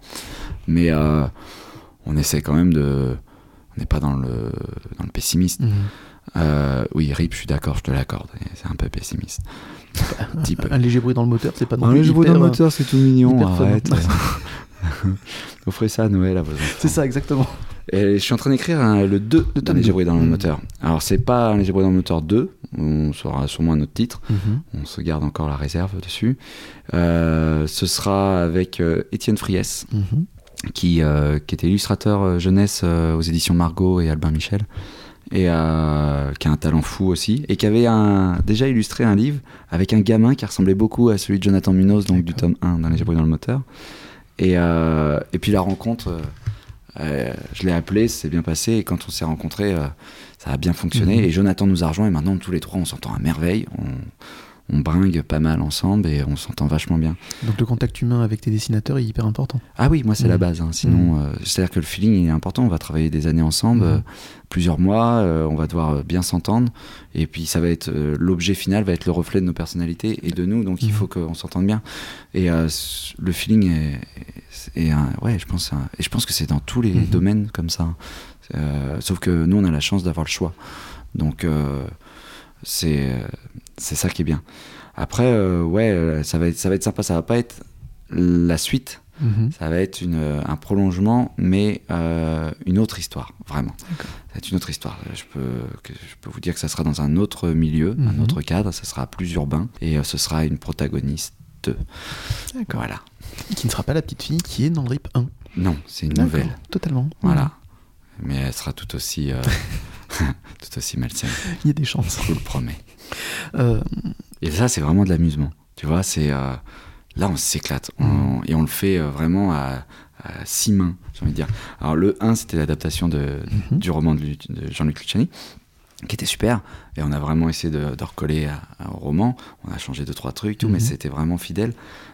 Mais euh, on essaie quand même de. On n'est pas dans le, dans le pessimiste. Mhm. Euh, oui, RIP, je suis d'accord, je te l'accorde. C'est un peu pessimiste. Un petit peu. Un léger bruit dans le moteur, c'est pas non Un léger bruit dans le moteur, c'est tout mignon, arrête. Offrez ça à Noël à vos enfants. C'est ça, exactement. Et je suis en train d'écrire le 2 Le d'un tome léger bruit dans le Mhm. moteur. Alors, c'est pas un léger bruit dans le moteur 2, on saura sûrement un autre titre, Mhm. on se garde encore la réserve dessus. Euh, ce sera avec euh, Étienne Friès, Mhm. qui, euh, qui était illustrateur jeunesse aux éditions Margot et Albin Michel, et qui a un talent fou aussi, et qui avait un, déjà illustré un livre avec un gamin qui ressemblait beaucoup à celui de Jonathan Munoz, donc du tome 1 d'un léger bruit dans le moteur. Et, et puis la rencontre, euh, je l'ai appelé, c'est bien passé, et quand on s'est rencontrés, euh, ça a bien fonctionné, Mhm. et Jonathan nous a rejoints, et maintenant tous les trois on s'entend à merveille, on, on bringue pas mal ensemble, et on s'entend vachement bien. Donc le contact humain avec tes dessinateurs est hyper important. Ah oui, moi c'est la base. hein. Sinon, euh, c'est-à-dire que le feeling il est important. On va travailler des années ensemble, Mhm. euh, plusieurs mois. euh, on va devoir bien s'entendre. Et puis ça va être l'objet final va être le reflet de nos personnalités et de nous. Donc il faut qu'on s'entende bien. Et le feeling est, est un- ouais, je pense, un- et je pense que c'est dans tous les domaines comme ça. Euh, sauf que nous on a la chance d'avoir le choix. Donc c'est c'est ça qui est bien. Après, euh, ouais, euh, ça va être ça va être sympa. Ça va pas être la suite. Mhm. Ça va être une, euh, un prolongement, mais euh, une autre histoire, vraiment. D'accord. Ça va être une autre histoire. Je peux, je peux vous dire que ça sera dans un autre milieu, Mhm. un autre cadre, ça sera plus urbain, et ce sera une protagoniste. D'accord. Voilà. Qui ne sera pas la petite fille qui est dans le RIP 1. Non, c'est une nouvelle. Totalement. Voilà. Mais elle sera tout aussi, euh, tout aussi malsaine, Il y a des chances. je vous le promets. Euh, Et ça, c'est vraiment de l'amusement. Tu vois, c'est euh, là, on s'éclate. On- Et on le fait euh, vraiment à, à six mains, j'ai envie de dire. Alors, le 1, c'était l'adaptation de, Mhm. du roman de, Lu- de Jean-Luc Luciani, qui était super. Et on a vraiment essayé de, de recoller à- à- au roman. On a changé deux, trois trucs, tout, mais Mhm. c'était vraiment fidèle.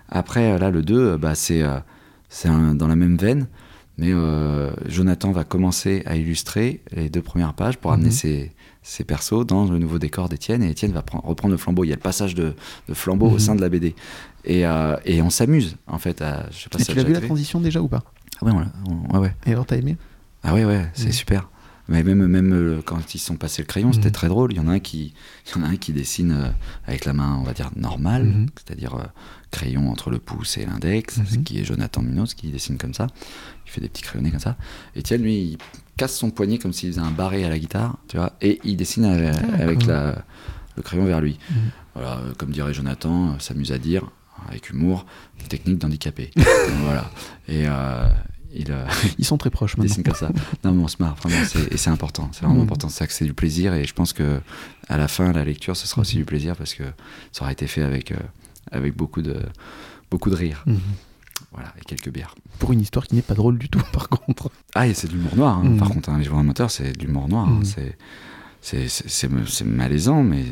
Après, là, le 2, euh, bah, c'est euh, dans la même veine. Mais euh, Jonathan va commencer à illustrer les deux premières pages pour amener Mhm. ses, ses persos dans le nouveau décor d'Étienne. Et Étienne va prendre- reprendre le flambeau. Il y a le passage de, de flambeau Mhm. au sein de la BD. Et, euh, et on s'amuse, en fait. À, je sais pas et si tu l'as vu la transition déjà ou pas? Ah ouais, on on- ouais. Et alors t'as aimé? Ah ouais, ouais, c'est Mhm. super. Mais même, même euh, quand ils sont passés le crayon, c'était Mhm. très drôle. Il y en a un qui, il y en a un qui dessine euh, avec la main, on va dire, normale, Mhm. c'est-à-dire euh, crayon entre le pouce et l'index, Mhm. ce qui est Jonathan Munoz qui dessine comme ça. Il fait des petits crayonnés comme ça. Étienne, lui, il casse son poignet comme s'il faisait un barré à la guitare, tu vois, et il dessine avec, D'accord. avec la, le crayon vers lui. Mhm. Voilà, euh, comme dirait Jonathan, euh, s'amuse à dire, avec humour, des techniques d'handicapé. voilà. Et euh, il, euh, Ils sont très proches maintenant. dessine comme ça. Non, mais on se marre, vraiment, c'est- et c'est important. C'est vraiment Mhm. important. C'est ça que c'est du plaisir, et je pense que à la fin, la lecture, ce sera aussi Mhm. du plaisir parce que ça aura été fait avec, euh, avec beaucoup de, beaucoup de rire. Mhm. Voilà, et quelques bières. Pour une histoire qui n'est pas drôle du tout, par contre. Ah, et c'est de l'humour noir, hein. Mhm. par contre, un livre amateur, c'est de l'humour noir. hein. Mhm. C'est- C'est malaisant, mais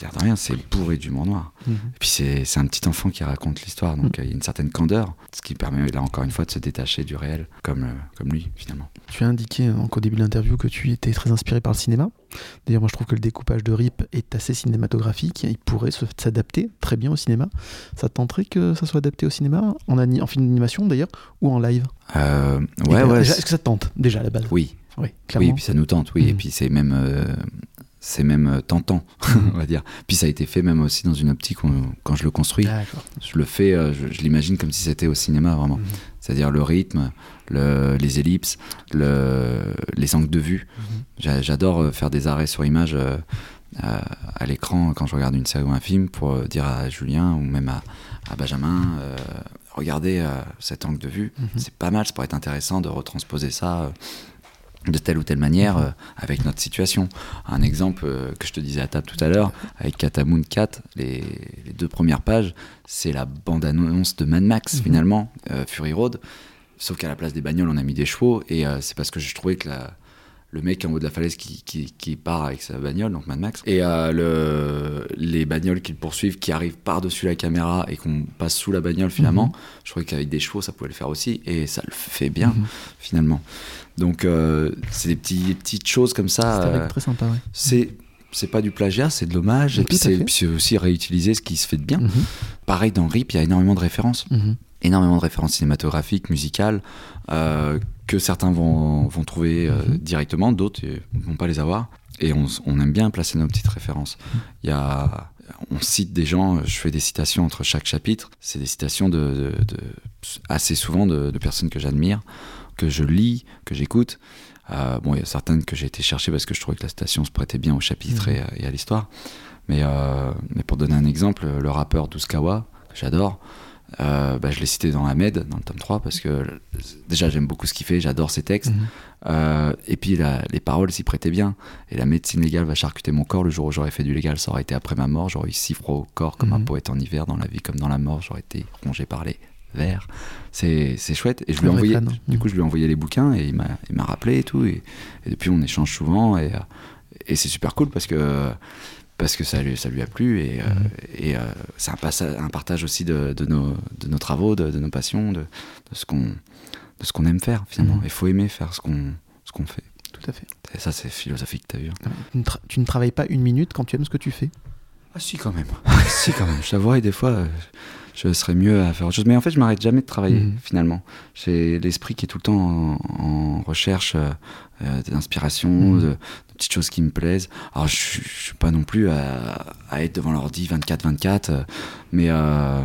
l'air de rien, c'est bourré d'humour noir. Mhm. Et puis c'est c'est un petit enfant qui raconte l'histoire, donc Mm. euh, il y a une certaine candeur, ce qui permet là encore une fois de se détacher du réel, comme, euh, comme lui finalement. Tu as indiqué hein, qu'au début de l'interview que tu étais très inspiré par le cinéma. D'ailleurs, moi je trouve que le découpage de RIP est assez cinématographique. Il pourrait se- s'adapter très bien au cinéma. Ça te tenterait que ça soit adapté au cinéma, en, ani- en film d'animation d'ailleurs, ou en live? Euh, ouais, ouais. Est-ce que ça te tente déjà à la base? Oui, Oui, et puis ça nous tente, oui, et Mhm. puis c'est même, euh, c'est même euh, tentant, on va dire. Puis ça a été fait même aussi dans une optique où, quand je le construis, je le fais, euh, je, je l'imagine comme si c'était au cinéma vraiment. Mhm. C'est-à-dire le rythme, le- les ellipses, le- les angles de vue. J'a- J'adore faire des arrêts sur image euh, à, à l'écran quand je regarde une série ou un film pour dire à Julien ou même à, à Benjamin euh, regardez euh, cet angle de vue, c'est pas mal, ça pourrait être intéressant de retransposer ça. De telle ou telle manière euh, avec notre situation. Un exemple euh, que je te disais à table tout à l'heure, avec Katamoon 4, les, les deux premières pages, c'est la bande-annonce de Mad Max Mhm. finalement, euh, Fury Road. Sauf qu'à la place des bagnoles, on a mis des chevaux, et c'est parce que je trouvais que la- le mec en haut de la falaise qui, qui- qui part avec sa bagnole, donc Mad Max, et euh, le, les bagnoles qui le poursuivent, qui arrivent par-dessus la caméra et qu'on passe sous la bagnole finalement, Mhm. je trouvais qu'avec des chevaux, ça pouvait le faire aussi, et ça le fait bien Mhm. finalement. Donc euh, c'est des, petits, des petites choses comme ça. C'était euh, très sympa, ouais. c'est c'est pas du plagiat, c'est de l'hommage, et puis c'est c'est aussi réutiliser ce qui se fait de bien. Mhm. Pareil dans RIP, il y a énormément de références. Énormément de références cinématographiques, musicales, euh, que certains vont, vont trouver euh, Mhm. directement, d'autres euh, vont pas les avoir. Et on, aime bien placer nos petites références. Y a, on cite des gens, je fais des citations entre chaque chapitre. C'est des citations de, de- de- assez souvent de, de personnes que j'admire, que je lis, que j'écoute. Euh, bon, il y a certaines que j'ai été chercher parce que je trouvais que la citation se prêtait bien au chapitre Mhm. et, à- et à l'histoire. Mais, mais pour donner un exemple, le rappeur Douskawa, que j'adore, euh, bah, je l'ai cité dans Ahmed, dans le tome 3, parce que déjà j'aime beaucoup ce qu'il fait, j'adore ses textes. Mhm. Euh, et puis la- les paroles s'y prêtaient bien. Et la médecine légale va charcuter mon corps. Le jour où j'aurais fait du légal, ça aurait été après ma mort. J'aurais eu si froid au corps comme un Mhm. poète en hiver, dans la vie comme dans la mort. J'aurais été rongé par les vers. C'est chouette. Et je lui ai envoyé, fan. du coup, je lui ai envoyé les bouquins et il m'a il m'a rappelé et tout. Et, et depuis, on échange souvent. Et, euh, et c'est super cool parce que parce que ça lui, ça lui a plu et, euh, Mhm. et euh, c'est un, partage aussi de, de nos, de nos travaux, de, de nos passions, de, de ce qu'on de ce qu'on aime faire finalement. Mhm. Il faut aimer faire ce qu'on ce qu'on fait. Tout à fait. Et ça, c'est philosophique, t'as vu. hein. Tu ne, tra- tu ne travailles pas une minute quand tu aimes ce que tu fais. Ah, si, quand même. si, quand même. Je t'avouerais, des fois, euh, je serais mieux à faire autre chose. Mais en fait, je m'arrête jamais de travailler, Mhm. finalement. J'ai l'esprit qui est tout le temps en, en recherche euh, d'inspiration, de petites choses qui me plaisent. Alors, je, je suis pas non plus à, à être devant l'ordi 24-24, euh, mais. euh,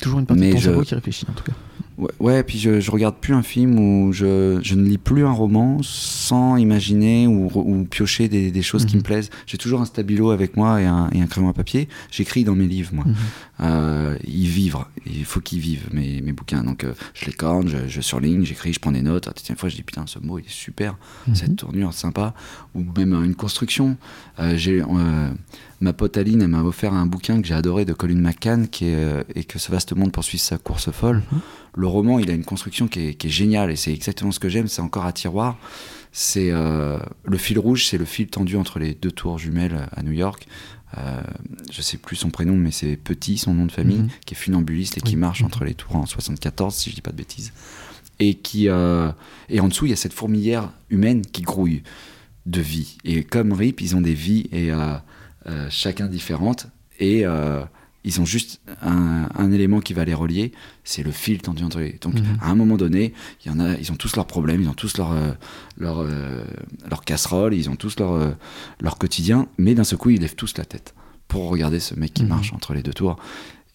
Toujours une partie Mais de ton je- cerveau qui réfléchit, en tout cas. Ouais, ouais, puis je, je regarde plus un film ou je, je ne lis plus un roman sans imaginer ou, ou piocher des, des choses qui Mhm. me plaisent. J'ai toujours un stabilo avec moi et un, et un crayon à papier. J'écris dans mes livres, moi. Mhm. Euh, ils vivent, il faut qu'ils vivent mes, mes bouquins. Donc euh, je les corne, je, je surligne, j'écris, je prends des notes. Ah, Une fois, je dis putain, ce mot il est super, Mhm. cette tournure sympa. Ou même euh, une construction. Euh, j'ai ma pote Aline, elle m'a offert un bouquin que j'ai adoré de Colin McCann qui est et que ce vaste monde poursuit sa course folle. Mhm. Le roman, il a une construction qui est, qui est géniale et c'est exactement ce que j'aime. C'est encore à tiroir. C'est euh, le fil rouge, c'est le fil tendu entre les deux tours jumelles à New York. Euh, je sais plus son prénom, mais c'est Petit, son nom de famille, Mhm. qui est funambuliste et qui Oui. marche Mhm. entre les tours en 74, si je dis pas de bêtises. Et qui euh, et en dessous, il y a cette fourmilière humaine qui grouille de vie. Et comme Rip, ils ont des vies et euh, chacun différentes. Et euh, ils ont juste un, un élément qui va les relier, c'est le fil tendu entre les. Donc, Mhm. à un moment donné, il y en a, ils ont tous leurs problèmes, ils ont tous leurs euh, leur, euh, leur casseroles, ils ont tous leur, euh, leur quotidien, mais d'un seul coup, ils lèvent tous la tête pour regarder ce mec qui Mhm. marche entre les deux tours.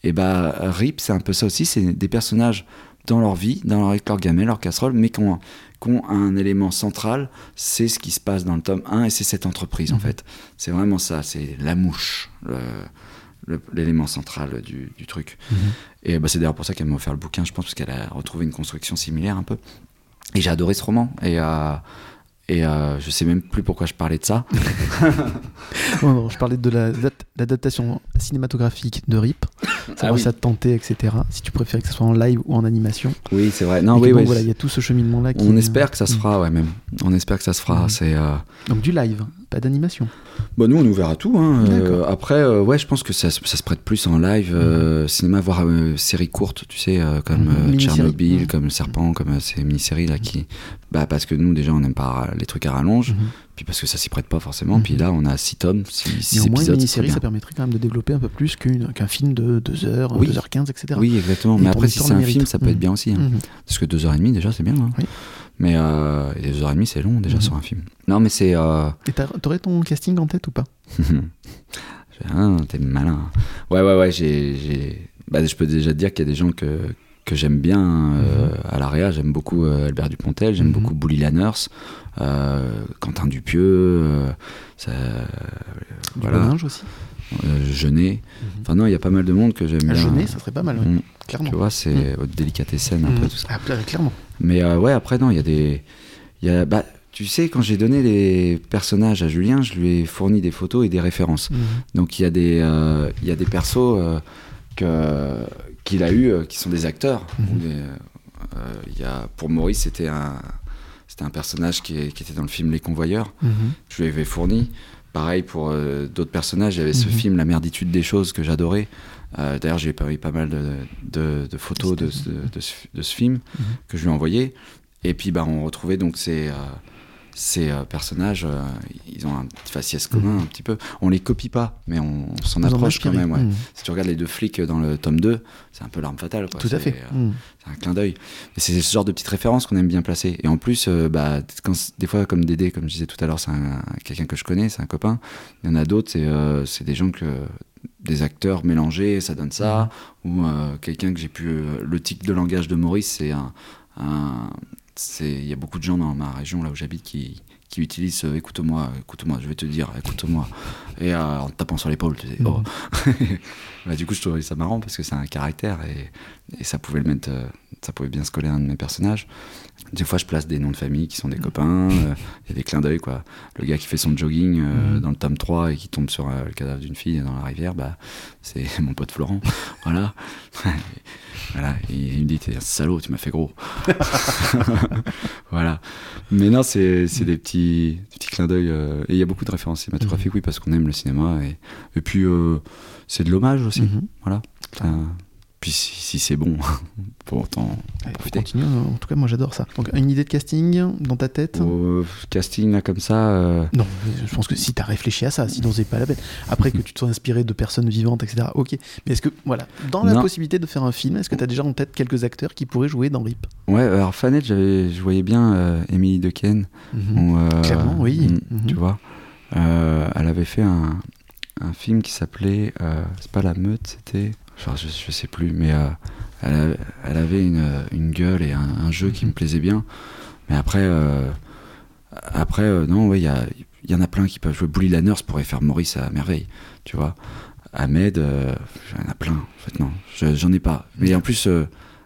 Et bah, Rip, c'est un peu ça aussi, c'est des personnages dans leur vie, dans leur, avec leur gamelle, leur casserole, mais qui ont, qui ont un élément central, c'est ce qui se passe dans le tome 1 et c'est cette entreprise en Mhm. fait. C'est vraiment ça, c'est la mouche, le- l'élément central du, du truc. Mhm. Et bah, c'est d'ailleurs pour ça qu'elle m'a offert le bouquin, je pense, parce qu'elle a retrouvé une construction similaire un peu. Et j'ai adoré ce roman. Et, euh, et euh, je sais même plus pourquoi je parlais de ça. Non, non, je parlais de la- l'adaptation cinématographique de RIP, savoir Ah oui. ça te tentait, etc. Si tu préférais que ce soit en live ou en animation. Oui, c'est vrai. Non, oui, bon, oui. voilà, il y a tout ce cheminement-là. On espère que ça se Mm. fera, ouais, même. On espère que ça se fera. C'est. euh, Donc du live, pas d'animation. Bon, nous, on verra tout. Hein. Euh, après, euh, ouais, je pense que ça, se- ça se prête plus en live, euh, cinéma, voire séries courtes, tu sais, comme Mini-séries. Tchernobyl, comme Le Serpent, comme euh, ces mini-séries là qui. Bah, parce que nous, déjà, on n'aime pas les trucs à rallonge, puis parce que ça s'y prête pas forcément. Puis là, on a 6 tomes, 6 Néanmoins, une épisodes. c'est mini-série, ça permettrait quand même de développer un peu plus qu'un film de 2h, Oui. 2h15, etc. Oui, exactement. Mais après, si c'est un film, ça peut être bien aussi. hein. Parce que 2h30, déjà, c'est bien. Mais euh, et 2h30, c'est long déjà Mhm. sur un film. Non, mais c'est. euh, Et t'aurais ton casting en tête ou pas? Ah, t'es malin. Ouais, ouais, ouais, j'ai. Bah, je peux déjà te dire qu'il y a des gens que, que j'aime bien euh, à l'AREA. J'aime beaucoup euh, Albert Dupontel, j'aime Mhm. beaucoup Bouli Lanners, Quentin Dupieux, ça, Du voilà, aussi euh, Jeunet. Enfin, non, il y a pas mal de monde que j'aime À bien. Jeunet, ça serait pas mal, Mm, clairement. Tu vois, c'est mm. délicatessen un peu Mhm. tout ça. Ah, cla- clairement. Mais euh, ouais, après, non, il y a des. il Y a, bah, tu sais, quand j'ai donné les personnages à Julien, je lui ai fourni des photos et des références. Mhm. Donc il y a des, euh, il y a des persos euh, que, qu'il a eu euh, qui sont des acteurs. Mhm. Des, euh, il y a, pour Maurice, c'était un, c'était un personnage qui, était dans le film Les Convoyeurs. Mhm. Je lui avais fourni. Pareil pour euh, d'autres personnages. Il y avait ce Mhm. film La merditude des choses que j'adorais. Euh, D'ailleurs, j'ai pas eu pas mal de, de- de photos de, ce- de ce, de ce film Mhm. que je lui ai envoyé. Et puis, bah, on retrouvait donc ces, euh, ces euh, personnages. euh, ils ont un petit faciès commun, Mhm. un petit peu. On les copie pas, mais on, s'en approche quand même. ouais. Mhm. Si tu regardes les deux flics dans le tome 2, c'est un peu l'arme fatale. quoi. Tout à fait. euh, Mhm. c'est un clin d'œil. Et c'est ce genre de petites références qu'on aime bien placer. Et en plus, euh, bah, quand, des fois, comme Dédé, comme je disais tout à l'heure, c'est un- quelqu'un que je connais, c'est un copain. Il y en a d'autres, c'est des gens que. des acteurs mélangés, ça donne ça. Ou quelqu'un que j'ai pu. le tic de langage de Maurice, c'est un. Il y a beaucoup de gens dans ma région, là où j'habite, qui qui utilisent euh, écoute-moi, écoute-moi, je vais te dire, écoute-moi. Et euh, en te tapant sur l'épaule, tu dis, Mhm. oh. bah, du coup, je trouvais ça marrant parce que c'est un caractère et, et ça pouvait le mettre, euh, ça pouvait bien se coller à un de mes personnages. Des fois, je place des noms de famille qui sont des copains, euh, il y a des clins d'œil, quoi. Le gars qui fait son jogging euh, Mhm. dans le tome 3 et qui tombe sur euh, le cadavre d'une fille dans la rivière, bah, c'est mon pote Florent. voilà. voilà. Et il me dit, t'es un salaud, tu m'as fait gros. voilà. Mais non, c'est des petits, des petits clins d'œil. euh, et il y a beaucoup de références cinématographiques, oui, parce qu'on aime le cinéma. Et, et puis, euh, c'est de l'hommage aussi. Mhm. Voilà. Euh, puis si, si c'est bon, pour autant faut profiter. continuer. En tout cas, moi j'adore ça. Donc, une idée de casting dans ta tête? Au casting, là, comme ça. euh, Non, je pense que si tu as réfléchi à ça, sinon c'est pas la peine. Après que tu te sois inspiré de personnes vivantes, etc. Ok. Mais est-ce que, voilà, dans la Non. possibilité de faire un film, est-ce que tu as déjà en tête quelques acteurs qui pourraient jouer dans RIP? Ouais, alors Fanette, je voyais bien euh, Émilie Dequesne. euh, Mhm. Clairement, oui. mm, Mhm. Tu vois. Euh, elle avait fait un, un film qui s'appelait. euh, c'est pas La Meute, c'était. Je, je sais plus, mais euh, elle, a- elle avait une, une gueule et un, un jeu qui Mhm. me plaisait bien. Mais après. euh, après, euh, non, ouais, il y, a- il y en a plein qui peuvent jouer. Bully Lanners pourrait faire Maurice à merveille, tu vois. Ahmed, euh, il y en a plein. En fait, non, je- j'en ai pas. Mais en plus,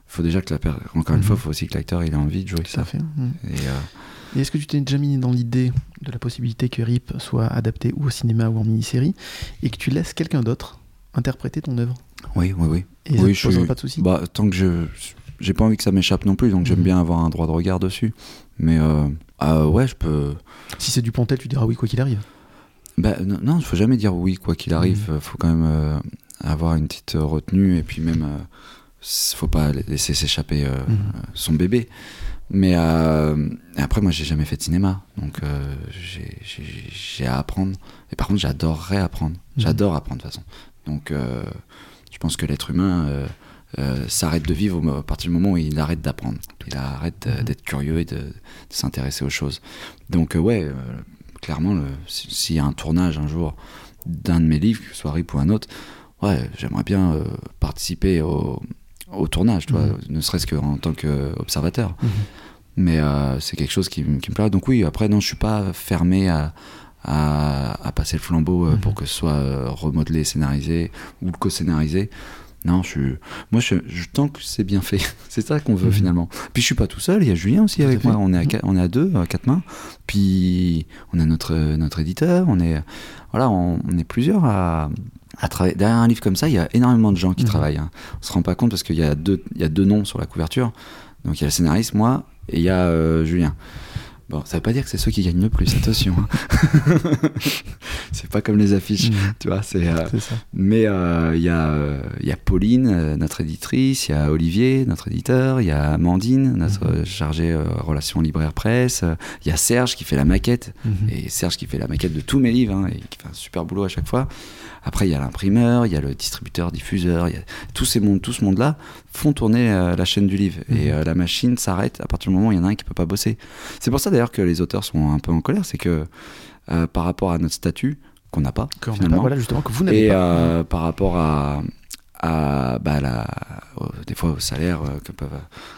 faut déjà que la encore une Mhm. fois, il faut aussi que l'acteur ait envie de jouer ça. fait. Mhm. Et, Et est-ce que tu t'es déjà mis dans l'idée de la possibilité que RIP soit adapté ou au cinéma ou en mini-série et que tu laisses quelqu'un d'autre interpréter ton œuvre? Oui, oui, oui. Et ça Oui, te je pas de soucis Bah, tant que je. J'ai pas envie que ça m'échappe non plus, donc j'aime Mhm. bien avoir un droit de regard dessus. Mais euh, ah, ouais, je peux. Si c'est du Pontel, tu diras oui quoi qu'il arrive. Bah, non, il faut jamais dire oui, quoi qu'il arrive. Il faut quand même euh, avoir une petite euh, retenue et puis même. euh, faut pas laisser s'échapper Mhm. son bébé. Mais après, moi, j'ai jamais fait de cinéma, donc j'ai- à apprendre. Et par contre, j'adorerais apprendre. Mhm. J'adore apprendre de toute façon. Donc, je pense que l'être humain euh, euh, s'arrête de vivre à partir du moment où il arrête d'apprendre. Il arrête Mhm. d'être curieux et de, de s'intéresser aux choses. Donc, euh, ouais, clairement, si- s'il y a un tournage un jour d'un de mes livres, que ce soit RIP ou un autre, ouais, j'aimerais bien participer au, au tournage, Mhm. ne serait-ce qu'en tant qu'observateur. Mhm. Mais euh, c'est quelque chose qui, qui me plaît. Donc oui, après, non, je suis pas fermé à, à, à passer le flambeau euh, Mhm. pour que ce soit euh, remodelé, scénarisé ou co-scénarisé. Non, je suis... moi, je, je tant que c'est bien fait. c'est ça qu'on veut Mhm. finalement. Puis je suis pas tout seul, il y a Julien aussi Tout avec moi. On est, à, Mhm. on est à deux, à quatre mains. Puis on a notre, notre éditeur, on est, voilà, on, on est plusieurs à, à travailler. Derrière un livre comme ça, il y a énormément de gens qui Mhm. travaillent. hein. On se rend pas compte parce qu'il y, a deux- il y a deux noms sur la couverture. Donc il y a le scénariste, moi, et il y a euh, Julien. Bon, ça veut pas dire que c'est ceux qui gagnent le plus, attention. hein. c'est pas comme les affiches, Mhm. tu vois. C'est, euh, mais euh, il y, a, euh, y a Pauline, euh, notre éditrice, il y a Olivier, notre éditeur, il y a Amandine, notre euh, chargée euh, relations libraire-presse, euh, il y a Serge qui fait la maquette, Mhm. et Serge qui fait la maquette de tous mes livres, hein, et qui fait un super boulot à chaque fois. Après, il y a l'imprimeur, il y a le distributeur, diffuseur, y a tous ces mondes, tout ce monde-là font tourner euh, la chaîne du livre. Et euh, la machine s'arrête à partir du moment où il y en a un qui peut pas bosser. C'est pour ça d'ailleurs que les auteurs sont un peu en colère, c'est que euh, par rapport à notre statut, qu'on n'a pas, finalement, pas, voilà, justement, que vous n'avez et pas. euh, par rapport à, à bah, la, des fois au salaire euh,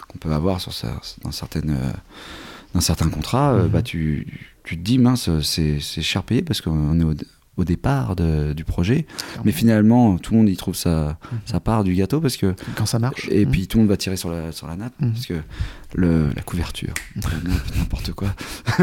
qu'on peut avoir sur, dans, certaines, dans certains contrats, euh, Mhm. bah, tu, tu te dis, mince, c'est, c'est cher payé parce qu'on est au, au départ de- du projet. Mais finalement, tout le monde y trouve sa, Mhm. sa part du gâteau parce que. Quand ça marche. Et Mhm. puis tout le monde va tirer sur la, sur la nappe Mhm. parce que le, la couverture, n'importe quoi.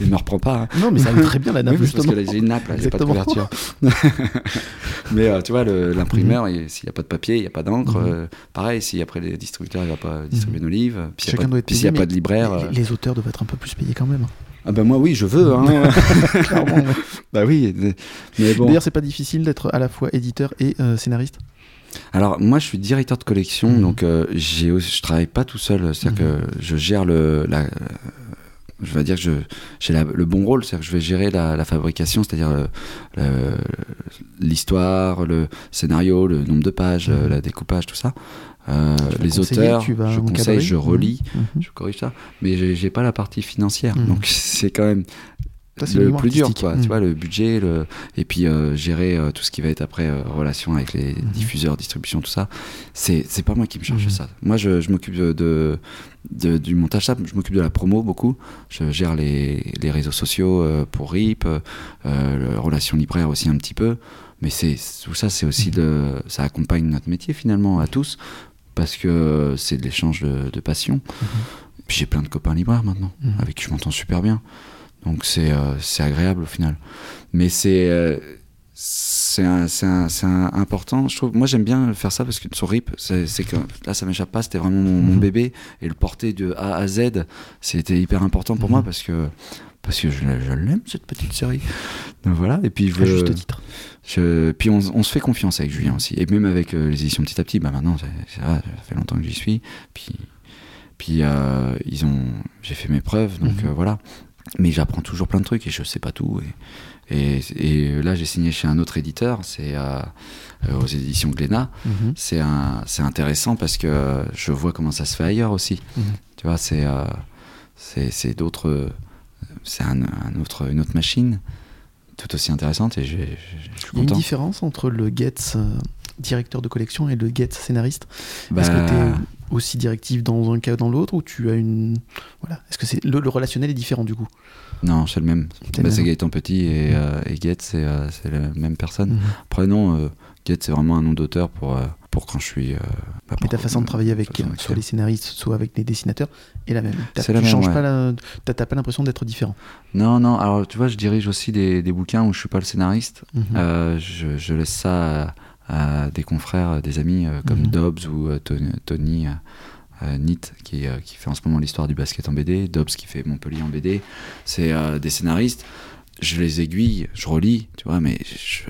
Il ne me reprend pas. hein. Non, mais ça arrive très bien la nappe, Oui, c'est parce justement. que j'ai une nappe, là, j'ai pas de couverture. mais euh, tu vois, l'imprimeur, il- s'il n'y a pas de papier, il n'y a pas d'encre. Euh, pareil, si après les distributeurs, il va pas distribuer nos livres. Puis s'il Chacun n'y a, doit pas- de libraire. Les, les auteurs doivent être un peu plus payés quand même. Ah bah moi, oui, je veux. Hein. Clairement, ouais. bah oui. Mais bon. D'ailleurs, c'est pas difficile d'être à la fois éditeur et euh, scénariste? Alors moi, je suis directeur de collection, Mhm. donc euh, j'ai, je travaille pas tout seul. C'est-à-dire Mhm. que je gère le, la, euh, je vais dire que j'ai la- le bon rôle, c'est-à-dire que je vais gérer la, la fabrication, c'est-à-dire le- le- l'histoire, le scénario, le nombre de pages, Mhm. le découpage, tout ça. Euh, les auteurs, tu vas je encadrer. conseille, je relis, Mhm. je corrige ça, mais j'ai, pas la partie financière, Mhm. donc c'est quand même Ça, le le plus dur, quoi. Mhm. Tu vois, le budget, le... et puis euh, gérer euh, tout ce qui va être après relation avec les Mhm. diffuseurs, distribution, tout ça. C'est pas moi qui me charge de Mhm. ça. Moi, je, je m'occupe de, de- de- du montage, ça, je m'occupe de la promo beaucoup. Je gère les, les réseaux sociaux pour RIP, le relation libraire aussi un petit peu. Mais c'est tout ça, c'est aussi Mhm. de, ça accompagne notre métier finalement à tous parce que c'est de l'échange de, de passion. Puis j'ai plein de copains libraires maintenant Mhm. avec qui je m'entends super bien. Donc c'est euh, agréable au final. Mais c'est euh, important. Je trouve, moi j'aime bien faire ça parce que sur RIP, c'est c'est que là ça m'échappe pas. C'était vraiment mon, mon Mhm. bébé et le porter de A à Z, c'était hyper important pour Mhm. moi parce que parce que je, je l'aime cette petite série. Donc voilà. Et puis je À juste titre. je- puis on, on se fait confiance avec Julien aussi. Et même avec euh, les éditions petit à petit, bah maintenant, ça fait longtemps que j'y suis. Puis, puis euh, ils ont, j'ai fait mes preuves, donc Mhm. euh, voilà. Mais j'apprends toujours plein de trucs et je sais pas tout. Et, et, et là, j'ai signé chez un autre éditeur, c'est aux éditions Glénat. Mhm. C'est c'est intéressant parce que je vois comment ça se fait ailleurs aussi. Mhm. Tu vois, c'est c'est c'est d'autres. C'est un, un autre, une autre machine tout aussi intéressante et je, je- je suis Il y a une différence entre le Getz euh, directeur de collection et le Getz scénariste? Bah, Est-ce que tu es aussi directif dans un cas ou dans l'autre ou tu as une voilà Est-ce que c'est le, le relationnel est différent du coup? Non, c'est le même. C'est Bah, c'est même. Gaëtan Petit et, euh, et Goethe, c'est euh, c'est la même personne. Mhm. Après, non, euh, Goethe, c'est vraiment un nom d'auteur pour, euh, pour quand je suis. euh, bah, Mais ta façon de travailler avec euh, soit les scénaristes, soit avec les dessinateurs est la même. La tu même, changes ouais. pas la- t'as pas l'impression d'être différent. Non, non, alors tu vois, je dirige aussi des, des bouquins où je suis pas le scénariste. Mhm. Euh, je, je laisse ça à, à des confrères, des amis euh, comme Mhm. Dobbs ou euh, Tony, Tony euh, euh, qui, euh, qui fait en ce moment l'histoire du basket en BD, Dobbs qui fait Montpellier en BD. C'est euh, des scénaristes. Je les aiguille, je relis, tu vois, mais je,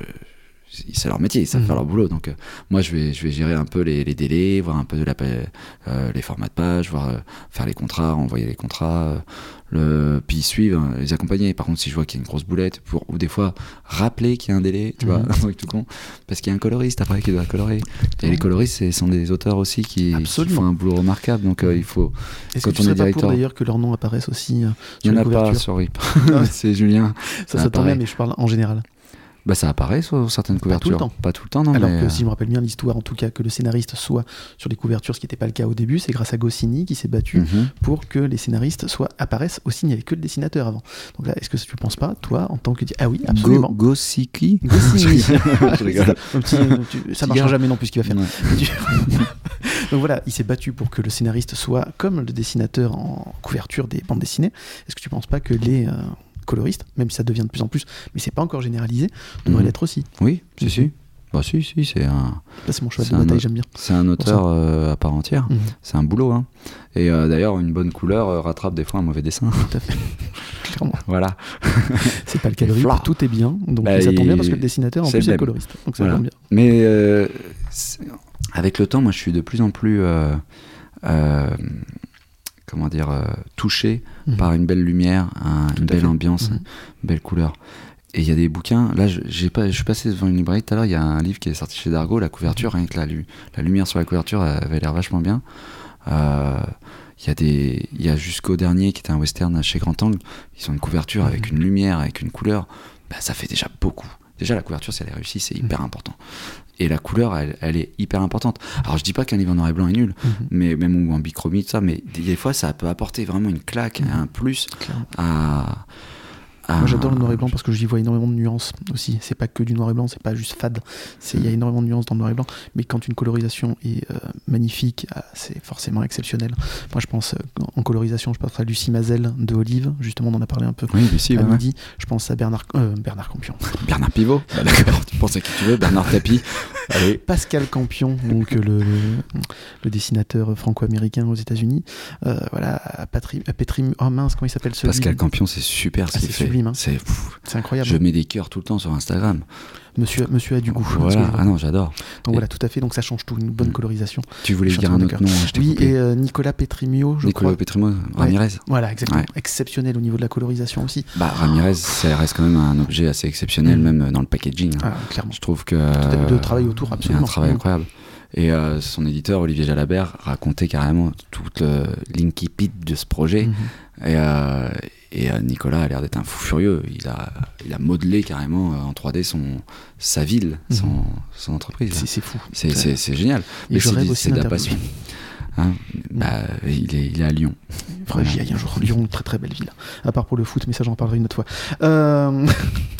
c'est leur métier, ils savent Mhm. faire leur boulot. Donc, euh, moi, je vais, je vais gérer un peu les, les délais, voir un peu la, euh, les formats de page, voir, euh, faire les contrats, envoyer les contrats, le, puis suivre, hein, les accompagner. Par contre, si je vois qu'il y a une grosse boulette, pour, ou des fois, rappeler qu'il y a un délai, tu vois, Mhm. un truc tout con, parce qu'il y a un coloriste après qui doit colorer. Et les coloristes, ce sont des auteurs aussi qui, font un boulot remarquable. Donc, il faut. Est-ce quand que tu serais pas directeur- pour d'ailleurs que leur nom apparaisse aussi Il n'y en a pas ouais. c'est Julien. Ça, Ah, ça tombe mais je parle en général. Bah ça apparaît sur certaines Pas tout le couvertures. temps. Pas tout le temps, non. Alors mais, que euh, si je me rappelle bien l'histoire, en tout cas que le scénariste soit sur les couvertures, ce qui n'était pas le cas au début, c'est grâce à Goscinny qui s'est battu mhm. pour que les scénaristes soient apparaissent aussi, il n'y avait que le dessinateur avant. Donc là, est-ce que tu ne penses pas, toi, en tant que... Ah oui, absolument. Go, Goscinny. Ça marchera gars. jamais non plus ce qu'il va faire. Ouais. Donc voilà, il s'est battu pour que le scénariste soit comme le dessinateur en couverture des bandes dessinées. Est-ce que tu penses pas que les euh, coloristes, même si ça devient de plus en plus, mais c'est pas encore généralisé, devraient Mhm. l'être aussi Oui, si, si. Bah si, si, c'est un, c'est mon choix de C'est un bataille, j'aime bien. c'est un auteur euh, à part entière. Mhm, C'est un boulot, hein. Et euh, d'ailleurs, une bonne couleur euh, rattrape des fois un mauvais dessin. tout à fait. Clairement. voilà. C'est pas le cas de tout est bien. Donc Bah, ça tombe bien parce que le dessinateur en plus est coloriste. Donc ça Voilà. tombe bien. Mais euh, avec le temps, moi, je suis de plus en plus, euh, comment dire, euh, touché Mhm. par une belle lumière, un- une belle fait. ambiance, Mhm. une belle couleur. Et il y a des bouquins. Là, je, j'ai pas, je suis passé devant une librairie tout à l'heure. Il y a un livre qui est sorti chez Dargo. La couverture, rien que la, lu- la lumière sur la couverture avait l'air vachement bien. Euh, Il y a des, il y a jusqu'au dernier qui était un western chez Grand Angle. Ils ont une couverture avec une lumière, avec une couleur. Bah, ça fait déjà beaucoup. Déjà, la couverture, si elle est réussie, c'est hyper important. Et la couleur, elle, elle est hyper importante. Alors, je dis pas qu'un livre en noir et blanc est nul, Mhm. mais même ou en bichromie, tout ça, mais des, fois, ça peut apporter vraiment une claque, Mhm. un plus à. À- Moi j'adore le noir et blanc parce que j'y vois énormément de nuances aussi. C'est pas que du noir et blanc, c'est pas juste fade. Il y a énormément de nuances dans le noir et blanc. Mais quand une colorisation est euh, magnifique, ah, c'est forcément exceptionnel. Moi je pense euh, en colorisation, je pense à Lucie Mazel de Olive. Justement, on en a parlé un peu Oui, Lucie, à ouais, midi. Je pense à Bernard euh, Bernard Campion, Bernard Pivot. Bah, D'accord, tu penses à qui tu veux, Bernard Tapie. Allez. Pascal Campion, donc euh, le, le, dessinateur franco-américain aux États-Unis. Euh, voilà, Patri, euh, Petri, oh mince, comment il s'appelle ce Pascal Campion, c'est super ce Ah, qu'il fait. Sublime, hein. C'est incroyable. Je mets des cœurs tout le temps sur Instagram. Monsieur, monsieur a du goût. Voilà. Ah non, j'adore. Donc voilà, tout à fait. Donc ça change tout, une bonne Mm. colorisation. Tu voulais dire un autre nom, hein, je Oui, coupé. et euh, Nicolas Petrimio, je Nicolas crois. Petrimo, Ramirez. Voilà, exactement. Ouais. Exceptionnel au niveau de la colorisation aussi. Bah, Ramirez, ça reste quand même un objet assez exceptionnel, Mm. même dans le packaging. hein. Ah, clairement. Je trouve que. Tout de travail autour, a absolument. un travail Mm. incroyable. Et euh, son éditeur, Olivier Jalabert, racontait carrément toute l'incipit de ce projet. Mhm. Et, euh, et euh, Nicolas a l'air d'être un fou furieux. Il a, il a modelé carrément euh, en 3D son, sa ville, son, Mhm. son entreprise. C'est c'est fou. C'est génial. Et Mais je c'est aussi c'est de la passion. Hein bah, il, est, il est à Lyon. Faudrait aille un jour. Lyon, très très belle ville. À part pour le foot, mais ça j'en parlerai une autre fois. Euh,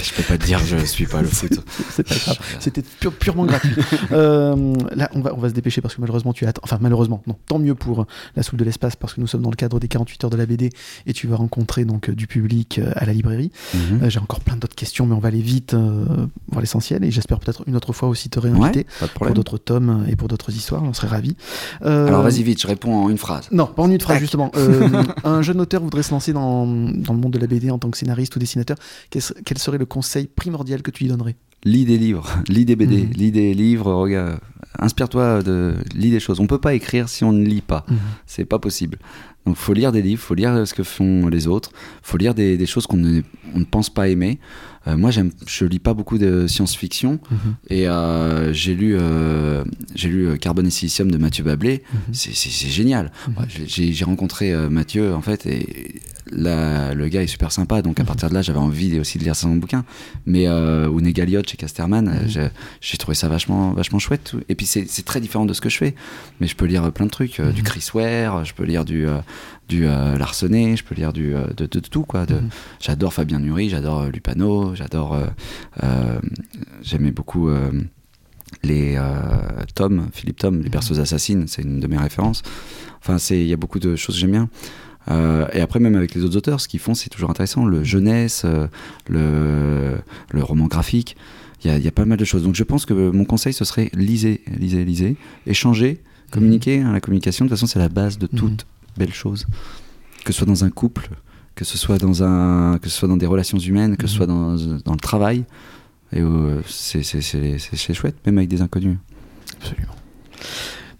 Je peux pas te dire, je suis pas le foot. c'est pas grave. C'était pure- purement gratuit. Euh, là, on va, on va se dépêcher parce que malheureusement tu as. Enfin, malheureusement, non. Tant mieux pour euh, la soupe de l'espace parce que nous sommes dans le cadre des 48 heures de la BD et tu vas rencontrer donc euh, du public à la librairie. Mhm. Euh, J'ai encore plein d'autres questions, mais on va aller vite voir l'essentiel et j'espère peut-être une autre fois aussi te réinviter Ouais, pour d'autres tomes et pour d'autres histoires. On serait ravis. Alors vas-y je réponds en une phrase. Non, pas en une phrase Tac. justement. Euh, un jeune auteur voudrait se lancer dans, dans le monde de la BD en tant que scénariste ou dessinateur. Quel, se- quel serait le conseil primordial que tu lui donnerais? Lis des livres, lis des BD, Mhm. lis des livres, regarde, inspire-toi de, lis des choses. On peut pas écrire si on ne lit pas. C'est pas possible. Donc faut lire des livres, faut lire ce que font les autres, faut lire des, des choses qu'on ne, on ne pense pas aimer. Euh, moi, j'aime, je lis pas beaucoup de science-fiction et euh, j'ai lu, euh, j'ai lu euh, Carbone et Silicium de Mathieu Bablé. Mhm. C'est, génial. Mhm. J'ai, rencontré Mathieu en fait et le gars est super sympa. Donc à Mhm. partir de là, j'avais envie aussi de lire son bouquin. Mais euh, ou Négaliot chez Casterman, Mhm. j'ai, trouvé ça vachement, vachement chouette. Et puis c'est, très différent de ce que je fais. Mais je peux lire euh, plein de trucs, euh, du Mhm. Chris Ware, je peux lire du euh, du Larsenet, je peux lire du de, de- de tout quoi. J'adore Fabien Nury, j'adore Lupano, j'adore. J'aimais beaucoup euh, les euh, Tom, Philippe Tom, les perceuses assassines, c'est une de mes références. Enfin, c'est il y a beaucoup de choses que j'aime bien. Euh, et après, même avec les autres auteurs, ce qu'ils font, c'est toujours intéressant. Le jeunesse, euh, le, le roman graphique, il y, a, il y a pas mal de choses. Donc je pense que mon conseil, ce serait lisez, lisez, lisez, échanger, communiquer. hein, la communication, de toute façon, c'est la base de toute belle chose. Que ce soit dans un couple, que ce soit dans, un, que ce soit dans des relations humaines, que ce Mhm. soit dans, dans le travail. Et euh, c'est chouette, même avec des inconnus. Absolument.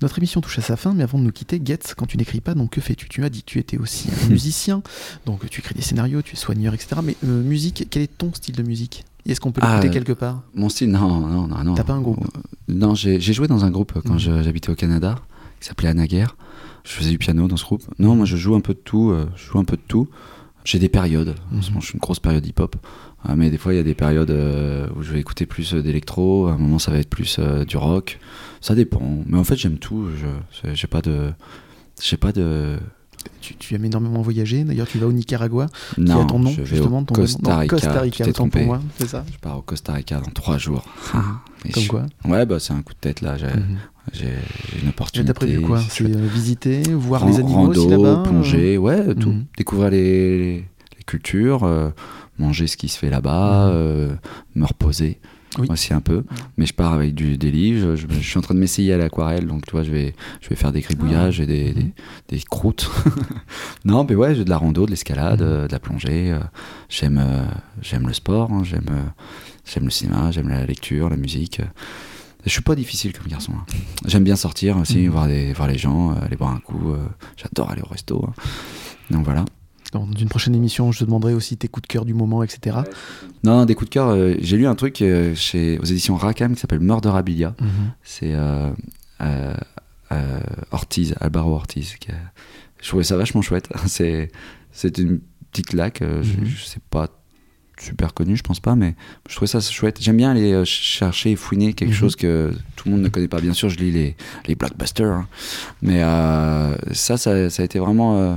Notre émission touche à sa fin, mais avant de nous quitter, Getz, quand tu n'écris pas, donc que fais-tu? Tu m'as dit que tu étais aussi un musicien, donc tu écris des scénarios, tu es soigneur, etc. Mais euh, musique, quel est ton style de musique? Est-ce qu'on peut l'écouter Ah, quelque part? Mon style, non, non, non. non. T'as pas un groupe? Euh, Non, j'ai joué dans un groupe quand j'habitais au Canada, qui s'appelait Anaguerre. Je faisais du piano dans ce groupe. Non, moi je joue un peu de tout, euh, je joue un peu de tout. J'ai des périodes. Moment, je suis une grosse période hip-hop. Euh, mais des fois, il y a des périodes euh, où je vais écouter plus euh, d'électro. À un moment, ça va être plus euh, du rock. Ça dépend. Mais en fait, j'aime tout. Je- J'ai pas de. J'ai pas de. Tu, tu aimes énormément voyager. D'ailleurs, tu vas au Nicaragua, qui Non, a ton nom je vais justement. au ton Costa non, Rica. Costa tu Rica, pour trompé. moi, c'est ça. Je pars au Costa Rica dans trois jours. Et Comme je- quoi Ouais, bah c'est un coup de tête là. J'ai j'ai- j'ai une opportunité. T'as prévu quoi c'est euh, visiter, voir Ran- les animaux aussi rando, là-bas euh plonger, ouais, tout. Mhm. Découvrir les, les- les cultures, euh, manger ce qui se fait là-bas, Mhm. euh, me reposer Oui. aussi un peu. Mais je pars avec du, des livres. Je, je suis en train de m'essayer à l'aquarelle, donc tu vois, je vais, je vais faire des gribouillages et des, Mhm. des, des croûtes. non, mais ouais, j'ai de la rando, de l'escalade, Mhm. euh, de la plongée. euh, j'aime, j'aime le sport, hein, j'aime, j'aime le cinéma, j'aime la lecture, la musique. Je suis pas difficile comme garçon. hein. J'aime bien sortir aussi, Mhm. voir, des, voir les gens, aller boire un coup. J'adore aller au resto. hein. Donc voilà. Dans une prochaine émission, je te demanderai aussi tes coups de cœur du moment, etc. Non, des coups de cœur. euh, J'ai lu un truc euh, chez, aux éditions Rackham qui s'appelle Murderabilia. Mhm. C'est euh, Ortiz, Alvaro Ortiz. Qui a- Je trouvais ça vachement chouette. C'est c'est une petite claque. euh, je- Mhm. Je, sais pas super connu, je pense pas, mais je trouvais ça chouette. J'aime bien aller chercher et fouiner quelque Mhm. chose que tout le monde ne connaît pas. Bien sûr, je lis les, les blockbusters, hein. mais euh, ça, ça, ça a été vraiment euh,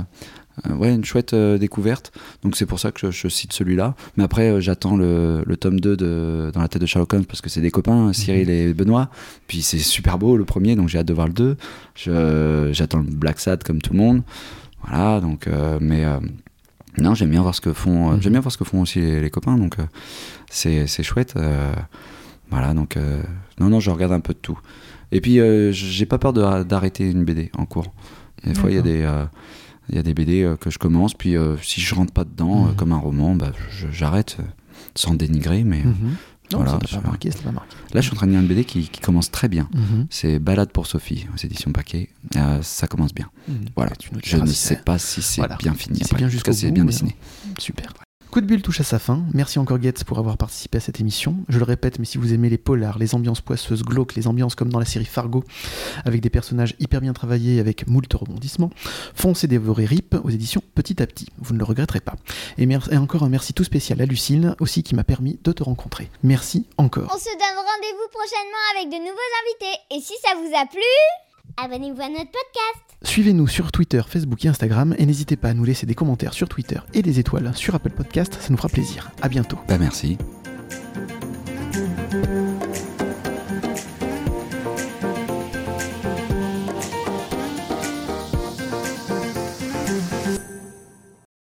ouais, une chouette euh, découverte. Donc c'est pour ça que je, je cite celui-là. Mais après, euh, j'attends le, le tome 2 de Dans la tête de Sherlock Holmes parce que c'est des copains, Cyril et Benoît. Puis c'est super beau le premier, donc j'ai hâte de voir le 2. Je- J'attends le Black Sad comme tout le monde. Voilà, donc, euh, mais euh, non, j'aime bien voir ce que font, euh, Mhm. j'aime bien voir ce que font aussi les, les copains, donc euh, c'est chouette. euh, voilà, donc euh, non, non, je regarde un peu de tout. Et puis, euh, j'ai pas peur de- d'arrêter une BD en cours. Des fois, il y a des, euh, il y a des BD euh, que je commence, puis euh, si je rentre pas dedans, euh, Mhm. comme un roman, bah, j'arrête sans dénigrer. Mais Mhm. Non, Voilà, pas marqué, pas marqué. là, je suis en train de lire une BD qui, qui commence très bien. Mhm. C'est Balade pour Sophie aux éditions Paquet. Euh, ça commence bien. Mhm. Voilà. Je ne sais c'est- pas si c'est Voilà. bien fini. C'est bien jusqu'au c'est bout, bien mais dessiné. Super. Coup de bulle touche à sa fin. Merci encore Getz pour avoir participé à cette émission. Je le répète, mais si vous aimez les polars, les ambiances poisseuses, glauques, les ambiances comme dans la série Fargo, avec des personnages hyper bien travaillés, avec moult rebondissements, foncez dévorer RIP aux éditions Petit à Petit. Vous ne le regretterez pas. Et, et encore un merci tout spécial à Lucille, aussi qui m'a permis de te rencontrer. Merci encore. On se donne rendez-vous prochainement avec de nouveaux invités. Et si ça vous a plu, Abonnez-vous à notre podcast. Suivez-nous sur Twitter, Facebook et Instagram et n'hésitez pas à nous laisser des commentaires sur Twitter et des étoiles sur Apple Podcast, ça nous fera plaisir. À bientôt. Bah, merci.